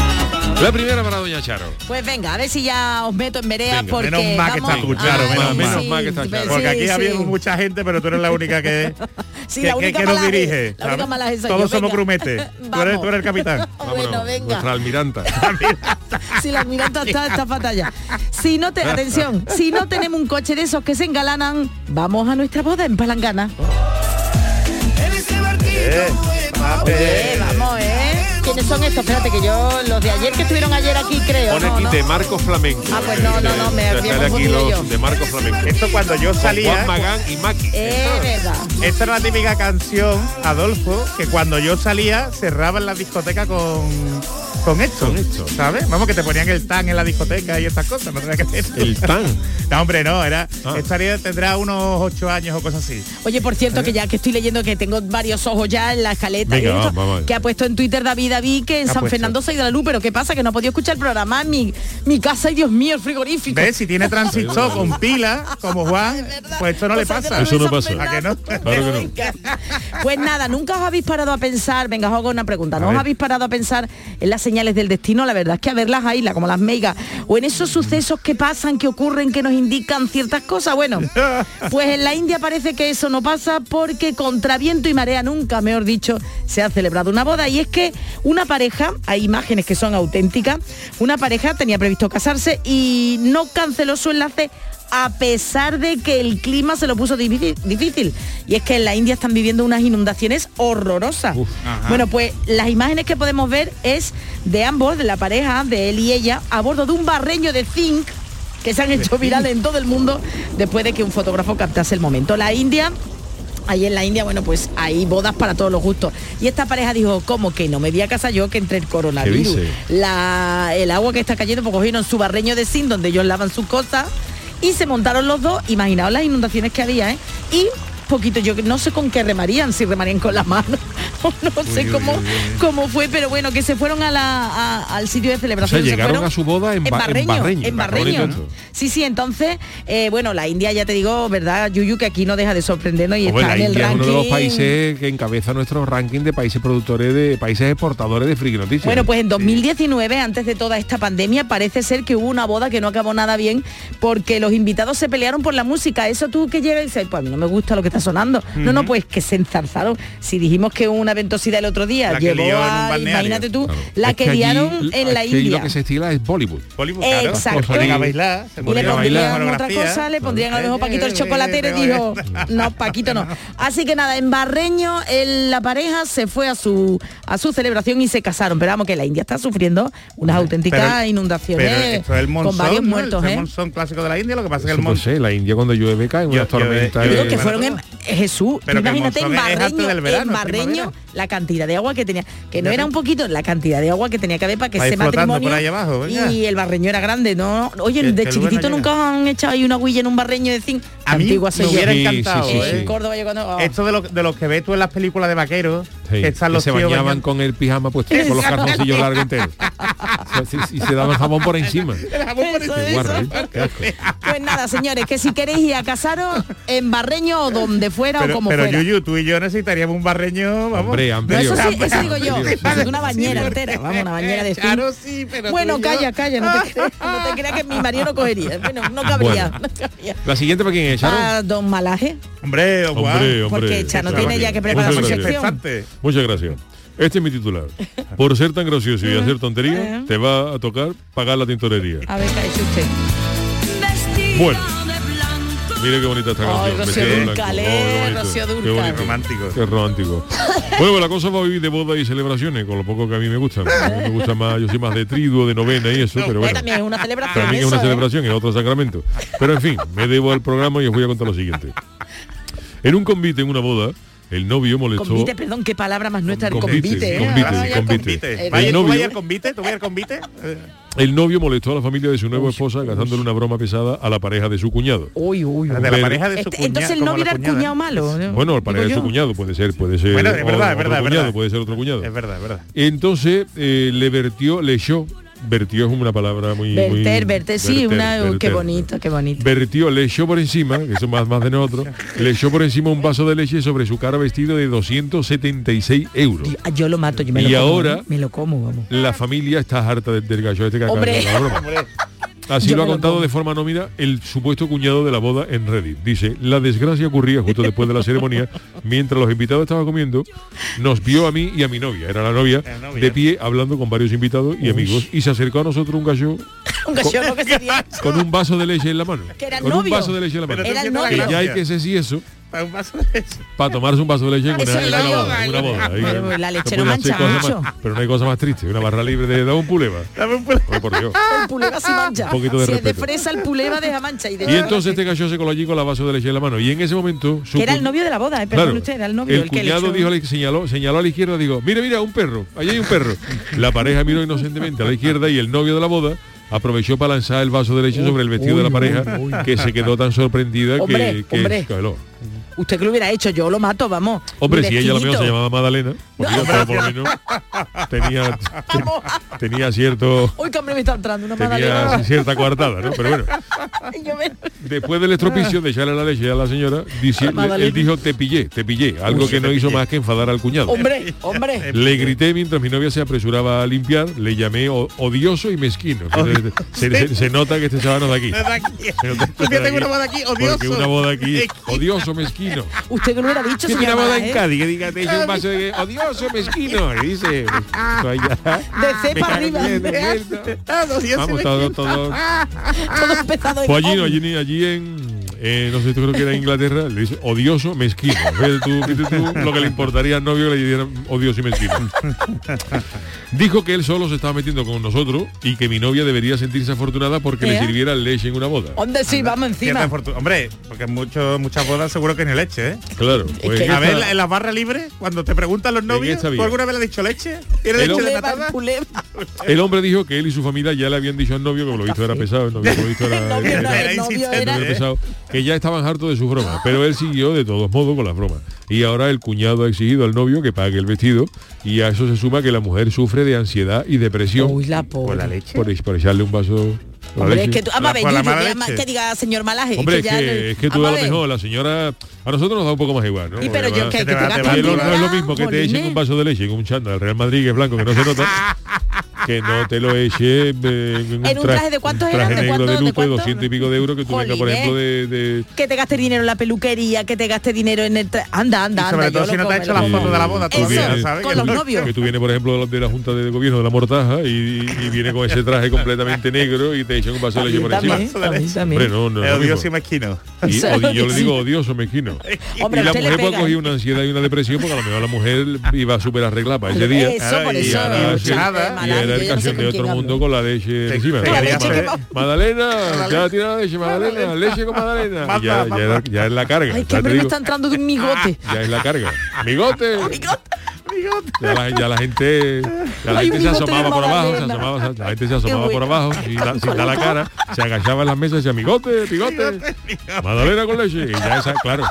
[SPEAKER 1] La primera para Doña Charo.
[SPEAKER 5] Pues venga, a ver si ya os meto en vereda
[SPEAKER 1] Venga,
[SPEAKER 5] porque
[SPEAKER 6] menos mal que
[SPEAKER 5] vamos-
[SPEAKER 6] está tú, Charo,
[SPEAKER 5] Ay,
[SPEAKER 6] menos
[SPEAKER 5] sí,
[SPEAKER 6] mal.
[SPEAKER 1] Menos mal que está
[SPEAKER 5] sí,
[SPEAKER 1] Charo.
[SPEAKER 6] Porque aquí
[SPEAKER 5] sí,
[SPEAKER 6] había
[SPEAKER 5] sí.
[SPEAKER 6] mucha gente, pero tú eres la única que,
[SPEAKER 5] Sí,
[SPEAKER 6] que,
[SPEAKER 5] la única
[SPEAKER 6] que nos dirige.
[SPEAKER 5] la única mala es
[SPEAKER 6] Todos
[SPEAKER 5] yo,
[SPEAKER 6] somos grumetes. Tú eres, tú eres el capitán.
[SPEAKER 5] Bueno,
[SPEAKER 1] Vámonos,
[SPEAKER 5] venga.
[SPEAKER 1] Nuestra almiranta.
[SPEAKER 5] Si la almiranta está, está fatal. Si no te, atención, si no tenemos un coche de esos que se engalanan, vamos a nuestra boda en Palangana.
[SPEAKER 6] Eh.
[SPEAKER 5] Eh, vamos, ¿eh? ¿Quiénes son estos? Espérate que yo, los de ayer que estuvieron ayer aquí, creo.
[SPEAKER 1] Pone
[SPEAKER 5] no,
[SPEAKER 1] aquí
[SPEAKER 5] no.
[SPEAKER 1] de Marcos Flamenco.
[SPEAKER 5] Ah, pues no, no, no, me había
[SPEAKER 1] aquí los
[SPEAKER 5] yo.
[SPEAKER 1] de Marcos Flamenco.
[SPEAKER 6] Esto cuando yo salía...
[SPEAKER 1] Juan Magán y Maki.
[SPEAKER 5] Eh, verdad.
[SPEAKER 6] Esta era la típica canción, Adolfo, que cuando yo salía cerraban la discoteca con, con esto,
[SPEAKER 1] Con esto.
[SPEAKER 6] ¿sabes? Vamos, que te ponían el tan en la discoteca y estas cosas, no tenía que.
[SPEAKER 1] El tan.
[SPEAKER 6] No, hombre, no, era...
[SPEAKER 1] Ah.
[SPEAKER 6] Estaría, tendrá unos ocho años o cosas así.
[SPEAKER 5] Oye, por cierto, que ya que estoy leyendo que tengo varios ojos ya en la escaleta y
[SPEAKER 1] Venga,
[SPEAKER 5] esto,
[SPEAKER 1] vamos, vamos.
[SPEAKER 5] que ha puesto en Twitter David David que en
[SPEAKER 6] ¿Qué ha
[SPEAKER 5] San
[SPEAKER 6] puesto?
[SPEAKER 5] Fernando se ha ido la luz, pero ¿qué pasa? Que no ha podido escuchar el programa en mi, mi casa y Dios mío, el frigorífico.
[SPEAKER 6] ¿Ves? Si tiene transistor con pila, como Juan, pues esto no le
[SPEAKER 5] de
[SPEAKER 6] pasa.
[SPEAKER 5] la
[SPEAKER 1] Eso no
[SPEAKER 5] San
[SPEAKER 1] pasa.
[SPEAKER 5] Fernando.
[SPEAKER 6] ¿A que no?
[SPEAKER 1] Claro que no.
[SPEAKER 5] Venga. Pues nada, nunca os habéis parado a pensar, venga, os hago una pregunta, ¿no os habéis parado a pensar en las señales del destino? La verdad es que a verlas ahí, como las megas, o en esos sucesos que pasan, que ocurren, que nos indican ciertas cosas. Bueno, pues en la India parece que eso no pasa porque contra viento y marea nunca, mejor dicho, se ha celebrado una boda. Y es que una pareja, hay imágenes que son auténticas, una pareja tenía previsto casarse y no canceló su enlace a pesar de que el clima se lo puso difícil, difícil. Y es que en la India están viviendo unas inundaciones horrorosas. bueno, pues las imágenes que podemos ver es de ambos, de la pareja, de él y ella, a bordo de un barreño de zinc que se han hecho virales en todo el mundo después de que un fotógrafo captase el momento. La India Ahí en la India, bueno, pues hay bodas para todos los gustos. Y esta pareja dijo, ¿cómo que no me di a casa yo que entre el coronavirus? La, el agua que está cayendo, pues cogieron su barreño de zinc donde ellos lavan sus cosas y se montaron los dos, imaginaos las inundaciones que había, ¿eh? Y poquito, yo no sé con qué remarían, si remarían con las manos, o no sé
[SPEAKER 6] uy,
[SPEAKER 5] cómo,
[SPEAKER 6] uy, uy, uy.
[SPEAKER 5] cómo fue, pero bueno, que se fueron a la, a- al sitio de
[SPEAKER 1] O sea,
[SPEAKER 5] celebración. se
[SPEAKER 1] llegaron a su boda en, Ba- en
[SPEAKER 5] Barreño,
[SPEAKER 1] Barreño.
[SPEAKER 5] en Barreño. Sí, sí, entonces, eh, bueno, la India ya te digo, ¿verdad, Yuyu? Que aquí no deja de sorprendernos y
[SPEAKER 1] Hombre,
[SPEAKER 5] está
[SPEAKER 1] la
[SPEAKER 5] en el
[SPEAKER 1] India es
[SPEAKER 5] ranking.
[SPEAKER 1] uno de los países que encabeza nuestro ranking de países productores de países exportadores de friki noticias.
[SPEAKER 5] Bueno, pues en 2019, antes de toda esta pandemia, parece ser que hubo una boda que no acabó nada bien porque los invitados se pelearon por la música. Eso tú que llegas y dices, pues a mí no me gusta lo que está sonando. No, no, pues que se enzarzaron. Si dijimos que una ventosidad el otro día,
[SPEAKER 6] La que
[SPEAKER 5] llevó a, imagínate tú,
[SPEAKER 1] Claro.
[SPEAKER 5] la
[SPEAKER 1] Es
[SPEAKER 5] que,
[SPEAKER 1] allí-
[SPEAKER 5] liaron en la India.
[SPEAKER 1] lo que se estila es Bollywood.
[SPEAKER 6] Bollywood, claro.
[SPEAKER 5] Exacto.
[SPEAKER 6] Se ponían a bailar, se
[SPEAKER 5] Y le
[SPEAKER 6] ponían a bailar.
[SPEAKER 5] pondrían otra cosa, le pondrían a lo mejor Paquito el chocolatero y dijo, no, Paquito no. Así que nada, en Barreño el- la pareja se fue a su a su celebración y se casaron. Pero vamos que la India está sufriendo unas auténticas
[SPEAKER 6] Pero-
[SPEAKER 5] inundaciones
[SPEAKER 6] Pero esto es el monzón,
[SPEAKER 5] con varios
[SPEAKER 6] ¿no?
[SPEAKER 5] muertos,
[SPEAKER 6] El
[SPEAKER 5] ¿eh?
[SPEAKER 6] monzón clásico de la India, lo que pasa es que el
[SPEAKER 1] no
[SPEAKER 6] monzón...
[SPEAKER 1] sé, la India cuando llueve
[SPEAKER 6] yo-
[SPEAKER 5] Digo
[SPEAKER 1] de-
[SPEAKER 5] que fueron en. Jesús,
[SPEAKER 6] Pero
[SPEAKER 5] imagínate en Barreño,
[SPEAKER 6] del verano,
[SPEAKER 5] en Barreño. La cantidad de agua que tenía, que no
[SPEAKER 6] Ya
[SPEAKER 5] era un poquito, la cantidad de agua que tenía que haber para que ese matrimonio
[SPEAKER 6] por ahí abajo, venga.
[SPEAKER 5] y el barreño era grande, ¿no? Oye,
[SPEAKER 6] Que-
[SPEAKER 5] de
[SPEAKER 6] que
[SPEAKER 5] chiquitito nunca han echado ahí una huilla en un barreño de zinc.
[SPEAKER 6] A mí
[SPEAKER 5] Antigua
[SPEAKER 6] me
[SPEAKER 5] yo.
[SPEAKER 6] hubiera
[SPEAKER 1] Sí, sí,
[SPEAKER 6] encantado,
[SPEAKER 1] sí,
[SPEAKER 6] ¿eh?
[SPEAKER 5] En Córdoba yo cuando... oh.
[SPEAKER 6] Esto de los de los que ves tú en las películas de vaqueros,
[SPEAKER 1] Sí,
[SPEAKER 6] que están
[SPEAKER 1] que
[SPEAKER 6] los
[SPEAKER 1] se
[SPEAKER 6] tíos
[SPEAKER 1] bañaban
[SPEAKER 6] bañando-
[SPEAKER 1] con el pijama puesto, con los calzoncillos largos enteros. O sea, y se daban jabón por encima.
[SPEAKER 5] Eso,
[SPEAKER 1] Qué
[SPEAKER 5] eso.
[SPEAKER 1] guarro, ¿eh?
[SPEAKER 5] Pues nada, señores, que si queréis ir a casaros en Barreño o donde fuera o
[SPEAKER 6] Pero,
[SPEAKER 5] como
[SPEAKER 6] pero
[SPEAKER 5] fuera.
[SPEAKER 6] Yuyu, tú y yo necesitaríamos un barreño, vamos.
[SPEAKER 1] Hombre, Amplio.
[SPEAKER 5] eso, sí, eso digo yo,
[SPEAKER 1] sí.
[SPEAKER 5] una bañera
[SPEAKER 6] Sí,
[SPEAKER 5] entera, vamos, una bañera de.
[SPEAKER 6] Claro, sí, pero
[SPEAKER 5] Bueno, calla, calla, no te, creas, no te creas que mi marido no cogería. Bueno, no cabría.
[SPEAKER 1] Bueno.
[SPEAKER 5] no cabría.
[SPEAKER 1] La siguiente para quién es, Sharon?
[SPEAKER 5] A don Malaje,
[SPEAKER 6] Hombre, oh.
[SPEAKER 1] Hombre, hombre.
[SPEAKER 5] porque Chano tiene ya que
[SPEAKER 1] Muchas
[SPEAKER 5] preparar su
[SPEAKER 1] gracias.
[SPEAKER 5] sección.
[SPEAKER 1] Muchas gracias. Este es mi titular. Por ser tan gracioso y hacer tontería,
[SPEAKER 5] Eh.
[SPEAKER 1] te va a tocar pagar la tintorería.
[SPEAKER 5] A ver, ¿qué ha hecho usted?
[SPEAKER 1] Bueno, mire qué bonita esta canción.
[SPEAKER 5] Rocío
[SPEAKER 1] Oh, qué bonito.
[SPEAKER 6] Romántico.
[SPEAKER 1] Qué romántico. Bueno, pues la cosa va a vivir de boda y celebraciones, con lo poco que a mí me gusta. A mí me gusta más, yo soy más de triduo, de novena y eso, pero bueno.
[SPEAKER 5] también es una celebración.
[SPEAKER 1] También es una
[SPEAKER 5] ¿eh?
[SPEAKER 1] celebración, es otro sacramento. Pero en fin, me debo al programa y os voy a contar lo siguiente. En un convite, en una boda, el novio molestó...
[SPEAKER 5] Convite, perdón, qué palabra más nuestra, el
[SPEAKER 1] Convite,
[SPEAKER 5] convite. ¿eh?
[SPEAKER 1] convite.
[SPEAKER 5] El
[SPEAKER 6] Vaya, ¿Tú
[SPEAKER 1] novio-
[SPEAKER 6] convite? ¿Tú vayas al convite? Eh,
[SPEAKER 1] El novio molestó a la familia de su nueva esposa gastándole una broma pesada a la pareja de su cuñado.
[SPEAKER 5] Uy, uy, uy.
[SPEAKER 6] De la pareja de su
[SPEAKER 5] Este- entonces el
[SPEAKER 6] como
[SPEAKER 5] novio
[SPEAKER 6] la
[SPEAKER 5] era el cuñado malo. ¿no?
[SPEAKER 1] Bueno, el pareja de su
[SPEAKER 5] yo.
[SPEAKER 1] cuñado puede ser, puede ser
[SPEAKER 6] Bueno, es verdad,
[SPEAKER 1] o-
[SPEAKER 6] es
[SPEAKER 1] otro
[SPEAKER 6] verdad, es
[SPEAKER 1] cuñado,
[SPEAKER 6] verdad.
[SPEAKER 1] puede ser otro cuñado.
[SPEAKER 6] Es verdad, es verdad.
[SPEAKER 1] Entonces eh, le vertió, le echó, vertió es una palabra muy... muy-
[SPEAKER 5] Verter, verter, sí,
[SPEAKER 1] verter,
[SPEAKER 5] una, qué bonito, qué bonito.
[SPEAKER 1] Vertió, le echó por encima, que eso más, más de nosotros, le echó por encima un vaso de leche sobre su cara vestido de 276 euros.
[SPEAKER 5] Ah, Yo lo mato, yo me
[SPEAKER 1] Y
[SPEAKER 5] lo como.
[SPEAKER 1] ahora-.
[SPEAKER 5] Me lo como, vamos.
[SPEAKER 1] La familia está harta del, del gallo este que acaba de
[SPEAKER 5] Hombre.
[SPEAKER 1] Así
[SPEAKER 5] Yo
[SPEAKER 1] lo ha
[SPEAKER 5] lo
[SPEAKER 1] contado de forma nómina el supuesto cuñado de la boda en Reddit. Dice, la desgracia ocurría justo después de la ceremonia, mientras los invitados estaban comiendo, nos vio a mí y a mi novia, era la novia, de pie hablando con varios invitados y amigos, y se acercó a nosotros un gallo
[SPEAKER 5] Un gallo, ¿no? que sería
[SPEAKER 1] con un vaso de leche en la mano.
[SPEAKER 5] Que era el
[SPEAKER 1] con un
[SPEAKER 5] novio.
[SPEAKER 1] vaso de leche en la mano.
[SPEAKER 5] Era el novio.
[SPEAKER 6] La
[SPEAKER 1] ya hay que sé si eso,
[SPEAKER 6] Para un vaso de eso.
[SPEAKER 1] para tomarse un vaso de leche en una, en boda. en una boda. Ahí-
[SPEAKER 5] Pero la leche
[SPEAKER 1] se
[SPEAKER 5] no
[SPEAKER 1] hacer
[SPEAKER 5] mancha mucho.
[SPEAKER 1] más- pero no hay cosa más triste, una barra libre de da un puleva.
[SPEAKER 6] Dame un pulo.
[SPEAKER 1] Oh, por Dios.
[SPEAKER 5] El puleva sin mancha.
[SPEAKER 1] Un poquito de
[SPEAKER 5] si es de
[SPEAKER 1] respeto.
[SPEAKER 5] fresa, el puleva deja mancha. Y, de
[SPEAKER 1] Y entonces este gallo se coló allí con la vaso de leche en la mano. Y en ese momento... su
[SPEAKER 5] que era el novio de la boda, eh, perdón
[SPEAKER 1] Claro,
[SPEAKER 5] usted, era el novio.
[SPEAKER 1] el
[SPEAKER 5] le
[SPEAKER 1] cuñado dijo, la- señaló, señaló a la izquierda, digo, mira, mira, un perro, allí hay un perro. La pareja miró inocentemente a la izquierda y el novio de la boda aprovechó para lanzar el vaso de leche sobre el vestido de la pareja que se quedó tan sorprendida
[SPEAKER 5] Hombre,
[SPEAKER 1] que, que
[SPEAKER 5] hombre. Usted que lo hubiera hecho, yo lo mato, vamos.
[SPEAKER 1] Hombre, si ella lo mío se llamaba Madalena, porque yo por lo menos tenía, tenía cierto
[SPEAKER 5] Uy, que hombre me está entrando una
[SPEAKER 1] tenía
[SPEAKER 5] magdalena.
[SPEAKER 1] cierta coartada, ¿no? Pero bueno, después del estropicio de echarle la leche a la señora, dice- él dijo te pillé, te pillé, algo
[SPEAKER 6] Uy,
[SPEAKER 1] que no hizo
[SPEAKER 6] pillé.
[SPEAKER 1] más que enfadar al cuñado.
[SPEAKER 5] Hombre, hombre.
[SPEAKER 1] Le grité mientras mi novia se apresuraba a limpiar, le llamé odioso y mezquino. Entonces, se, se- se nota que este chaval no es de aquí.
[SPEAKER 6] Desde aquí.
[SPEAKER 1] Se nota que
[SPEAKER 6] ¿Por
[SPEAKER 1] este no
[SPEAKER 6] tengo una boda aquí? Odioso.
[SPEAKER 1] Porque una boda aquí, odioso, mezquino.
[SPEAKER 5] Usted que lo hubiera dicho,
[SPEAKER 1] Que
[SPEAKER 5] señor
[SPEAKER 1] una boda en
[SPEAKER 5] Malaje.
[SPEAKER 1] Cádiz, que diga, te un vaso de odioso, mezquino. Y dice,
[SPEAKER 5] De C
[SPEAKER 1] me
[SPEAKER 5] para arriba.
[SPEAKER 6] odioso,
[SPEAKER 1] Vamos, todo, todo.
[SPEAKER 5] Todo empezado en
[SPEAKER 1] Pues allí, allí, allí en, eh, no sé, tú creo que era Inglaterra, le dice odioso, mezquino. Tú, fíjate tú lo que le importaría al novio que le dieran odioso y mezquino. Dijo que él solo se estaba metiendo con nosotros y que mi novia debería sentirse afortunada porque le
[SPEAKER 5] ¿Eh?
[SPEAKER 1] sirviera leche en una boda.
[SPEAKER 5] ¿Dónde sí? Vamos encima.
[SPEAKER 6] Hombre, porque mucho, muchas bodas seguro que ni leche, ¿eh?
[SPEAKER 1] Claro. pues
[SPEAKER 6] A ver, en las barras libres, cuando te preguntan los novios, ¿tú alguna vez le has dicho leche? ¿Tiene
[SPEAKER 1] El
[SPEAKER 6] leche de
[SPEAKER 1] hombre dijo que él y su familia ya le habían dicho al novio, que por lo visto era pesado, el novio por lo visto era,
[SPEAKER 5] El novio no,
[SPEAKER 1] era-
[SPEAKER 5] el novio
[SPEAKER 6] insistente.
[SPEAKER 5] era-
[SPEAKER 1] novio pesado, que ya estaban hartos de sus bromas, pero él siguió de todos modos con las bromas. Y ahora el cuñado ha exigido al novio que pague el vestido y a eso se suma que la mujer sufre de ansiedad y depresión
[SPEAKER 5] Uy, la
[SPEAKER 6] Por la leche.
[SPEAKER 1] por, por echarle un vaso
[SPEAKER 5] Hombre, es que tú, vamos a ver,
[SPEAKER 6] Por la
[SPEAKER 5] Yuyu,
[SPEAKER 6] mala
[SPEAKER 5] que, ama- que diga señor malaje.
[SPEAKER 1] Hombre, es
[SPEAKER 5] ya
[SPEAKER 1] que,
[SPEAKER 5] no-
[SPEAKER 1] es que tú a lo
[SPEAKER 5] ver.
[SPEAKER 1] mejor, la señora, a nosotros nos da un poco más igual, ¿no?
[SPEAKER 5] Y pero yo que, que
[SPEAKER 6] te
[SPEAKER 5] te
[SPEAKER 6] te
[SPEAKER 1] no, no es lo mismo que te echen un vaso de leche con un chándal del Real Madrid que es blanco que no se nota que no te lo eche eh, en un,
[SPEAKER 5] ¿En un traje de cuántos
[SPEAKER 1] traje
[SPEAKER 5] eran? ¿De
[SPEAKER 1] negro
[SPEAKER 5] cuánto-
[SPEAKER 1] de
[SPEAKER 5] de
[SPEAKER 1] luto de
[SPEAKER 5] cuánto?
[SPEAKER 1] 200 y pico de euros que tú vengas por ejemplo de, de-
[SPEAKER 5] Que te gaste dinero en la peluquería, que te gaste dinero en el... tra- Anda, anda,
[SPEAKER 6] Y
[SPEAKER 5] anda.
[SPEAKER 6] sobre todo
[SPEAKER 5] yo
[SPEAKER 6] si no te ha
[SPEAKER 5] como,
[SPEAKER 6] hecho
[SPEAKER 5] lo
[SPEAKER 6] la
[SPEAKER 5] como.
[SPEAKER 6] foto de la boda
[SPEAKER 5] Eso,
[SPEAKER 6] todavía, ¿sabes?
[SPEAKER 5] con los
[SPEAKER 6] no-
[SPEAKER 5] novios.
[SPEAKER 1] que tú vienes por ejemplo de la Junta de Gobierno de la Mortaja y, y viene con ese traje completamente negro y te echan un vaso de leche por encima. Hombre, no, no,
[SPEAKER 6] odioso y mezquino.
[SPEAKER 1] Yo le digo odioso, mezquino. Y la mujer puede coger una ansiedad y una depresión porque a lo mejor la mujer iba súper arreglada para ese día.
[SPEAKER 5] Eso, por
[SPEAKER 6] y
[SPEAKER 5] eso. Yo
[SPEAKER 1] el
[SPEAKER 5] ya no sé
[SPEAKER 1] canción de otro mundo con la leche encima.
[SPEAKER 6] te
[SPEAKER 1] ¿no?
[SPEAKER 6] quería
[SPEAKER 1] Ma-
[SPEAKER 6] hacer-
[SPEAKER 1] Magdalena, ya tira la leche, Magdalena, leche con Y ya, ya, ya es la carga.
[SPEAKER 5] Ay,
[SPEAKER 1] ya
[SPEAKER 5] que me está entrando de un migote.
[SPEAKER 1] ya es la carga. Migote. Ya la, ya la gente, ya la
[SPEAKER 5] Ay,
[SPEAKER 1] gente se asomaba por abajo, se asomaba, la gente se asomaba por abajo, sin, da- sin dar la cara, se agachaba en las mesas y decía, migote, pigote, Magdalena con leche. Y ya esa, claro,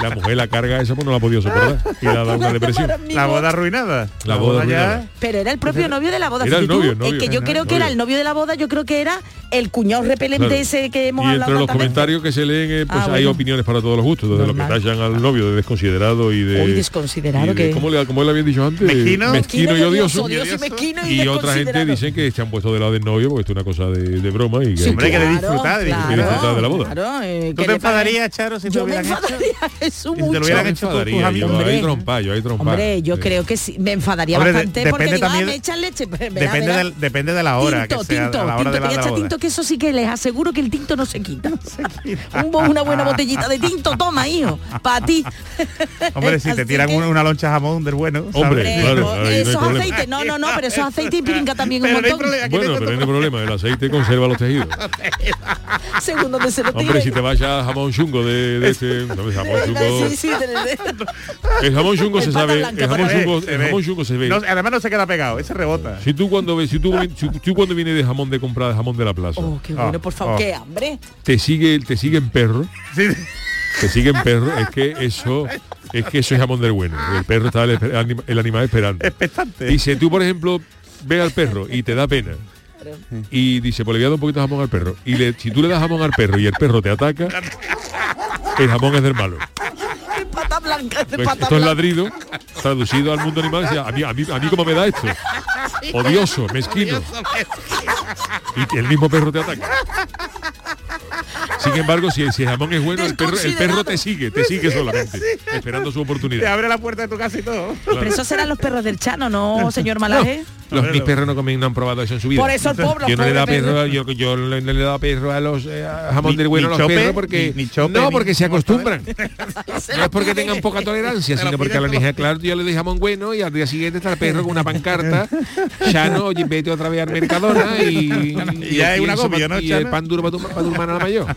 [SPEAKER 1] la mujer la carga esa pues no la ha podido soportar y le ha dado una depresión.
[SPEAKER 6] La boda arruinada.
[SPEAKER 1] La boda arruinada.
[SPEAKER 5] Pero era el propio novio de la boda.
[SPEAKER 1] Era el novio,
[SPEAKER 5] que yo creo que era el novio de la boda, yo creo que era el cuñado repelente
[SPEAKER 1] Claro.
[SPEAKER 5] ese que hemos
[SPEAKER 1] y
[SPEAKER 5] hablado
[SPEAKER 1] entre los comentarios que se leen eh, pues
[SPEAKER 5] Ah,
[SPEAKER 1] hay opiniones para todos los gustos desde lo que
[SPEAKER 5] Normal.
[SPEAKER 1] tachan al novio de desconsiderado y de
[SPEAKER 5] Uy, desconsiderado,
[SPEAKER 1] y de-
[SPEAKER 5] que-
[SPEAKER 1] ¿cómo, le, cómo le dicho antes
[SPEAKER 6] Mezquino.
[SPEAKER 1] mezquino y odioso
[SPEAKER 5] odioso y mezquino y,
[SPEAKER 1] y otra gente dice que se han puesto de lado del novio porque esto es una cosa de, de broma y que,
[SPEAKER 5] Sí,
[SPEAKER 6] Hombre, que de
[SPEAKER 5] claro,
[SPEAKER 6] disfrutar, de
[SPEAKER 5] claro,
[SPEAKER 1] disfrutar de la boda.
[SPEAKER 5] claro, eh,
[SPEAKER 6] ¿Tú
[SPEAKER 5] que
[SPEAKER 6] te
[SPEAKER 5] le
[SPEAKER 6] enfadarías, Charo, si te
[SPEAKER 5] Yo me
[SPEAKER 6] hubieran hecho?
[SPEAKER 5] enfadaría, Jesús,
[SPEAKER 6] Si te lo
[SPEAKER 5] mucho.
[SPEAKER 6] hubieran
[SPEAKER 1] me
[SPEAKER 6] hecho tus
[SPEAKER 1] enfadaría,
[SPEAKER 6] amigos.
[SPEAKER 1] yo,
[SPEAKER 5] Hombre.
[SPEAKER 1] trompa, yo hay trompa.
[SPEAKER 5] Hombre, yo
[SPEAKER 1] Sí.
[SPEAKER 5] creo que sí, me enfadaría
[SPEAKER 6] Hombre, de-
[SPEAKER 5] bastante porque
[SPEAKER 6] depende
[SPEAKER 5] digo, ah, me echan leche. Verá,
[SPEAKER 6] Depende,
[SPEAKER 5] verá.
[SPEAKER 6] del- depende de la hora
[SPEAKER 5] tinto,
[SPEAKER 6] que sea,
[SPEAKER 5] tinto,
[SPEAKER 6] la hora de la,
[SPEAKER 5] que eso sí que les aseguro que el tinto no se quita. Un una buena botellita de tinto, toma, hijo, para ti.
[SPEAKER 6] Hombre, si te tiran
[SPEAKER 5] que-
[SPEAKER 6] una, una loncha jamón del bueno.
[SPEAKER 1] Hombre,
[SPEAKER 5] Hombre,
[SPEAKER 1] claro, no hay
[SPEAKER 5] esos
[SPEAKER 1] problema.
[SPEAKER 5] aceites, no, no, no, pero esos aceites y pirinca también un
[SPEAKER 6] Pero no hay
[SPEAKER 5] montón.
[SPEAKER 1] Bueno,
[SPEAKER 6] no hay
[SPEAKER 1] pero no hay problema, el aceite conserva los tejidos.
[SPEAKER 5] Según donde se lo
[SPEAKER 1] Hombre, si te vayas a jamón chungo de, de este, no, el jamón chungo,
[SPEAKER 5] Sí, sí,
[SPEAKER 1] el jamón chungo
[SPEAKER 5] El
[SPEAKER 1] se sabe,
[SPEAKER 5] blanca,
[SPEAKER 1] el jamón chungo,
[SPEAKER 6] Se
[SPEAKER 1] el
[SPEAKER 6] ve.
[SPEAKER 1] jamón chungo se ve.
[SPEAKER 6] No, además no se queda pegado, ese rebota.
[SPEAKER 1] Si tú cuando ves, si tú, si tú cuando vienes de jamón de comprar de jamón de la plaza,
[SPEAKER 5] Oh, qué bueno, por favor,
[SPEAKER 6] oh.
[SPEAKER 5] qué hambre.
[SPEAKER 1] te sigue, te siguen perro,
[SPEAKER 6] Sí,
[SPEAKER 1] te siguen perro, es que eso, es que eso es jamón del bueno. El perro está el, el anima- el animal esperando.
[SPEAKER 6] expectante.
[SPEAKER 1] Y si tú, por ejemplo, ves al perro y te da pena y dice, pues le voy a dar un poquito de jamón al perro. Y le- si tú le das jamón al perro y el perro te ataca, el jamón es del malo.
[SPEAKER 5] Pata blanca,
[SPEAKER 1] Pues
[SPEAKER 5] pata
[SPEAKER 1] esto es ladrido, traducido al mundo animal, decía, a mí, a mí, a mí cómo me da esto. Odioso, mezquino. Y el mismo perro te ataca. Sin embargo, si, si el jamón es bueno, el perro, el perro te sigue, te sigue solamente, esperando su
[SPEAKER 6] Te
[SPEAKER 1] oportunidad.
[SPEAKER 6] abre la puerta de tu casa y todo.
[SPEAKER 5] Pero esos serán los perros del Chano, ¿no, señor Malaje?
[SPEAKER 1] Los, mis perros no comen, no han probado eso en su vida.
[SPEAKER 5] Por eso el pobre,
[SPEAKER 1] yo no le da perro, yo, yo no le, he dado perro a los eh, a jamón
[SPEAKER 6] Ni-
[SPEAKER 1] del bueno a los
[SPEAKER 6] chope,
[SPEAKER 1] perros porque
[SPEAKER 6] ni- ni chope,
[SPEAKER 1] no
[SPEAKER 6] ni-
[SPEAKER 1] porque se acostumbran. No es porque tengan poca tolerancia, sino porque a la niña, claro, yo le doy jamón bueno y al día siguiente está el perro con una pancarta, Chano, oye, vete otra vez al Mercadona y,
[SPEAKER 6] Y ya
[SPEAKER 1] el
[SPEAKER 6] es un
[SPEAKER 1] pienso
[SPEAKER 6] agobio,
[SPEAKER 1] pa-
[SPEAKER 6] ¿no,
[SPEAKER 1] Y el pan duro para tu, pa' tu hermana la mayor.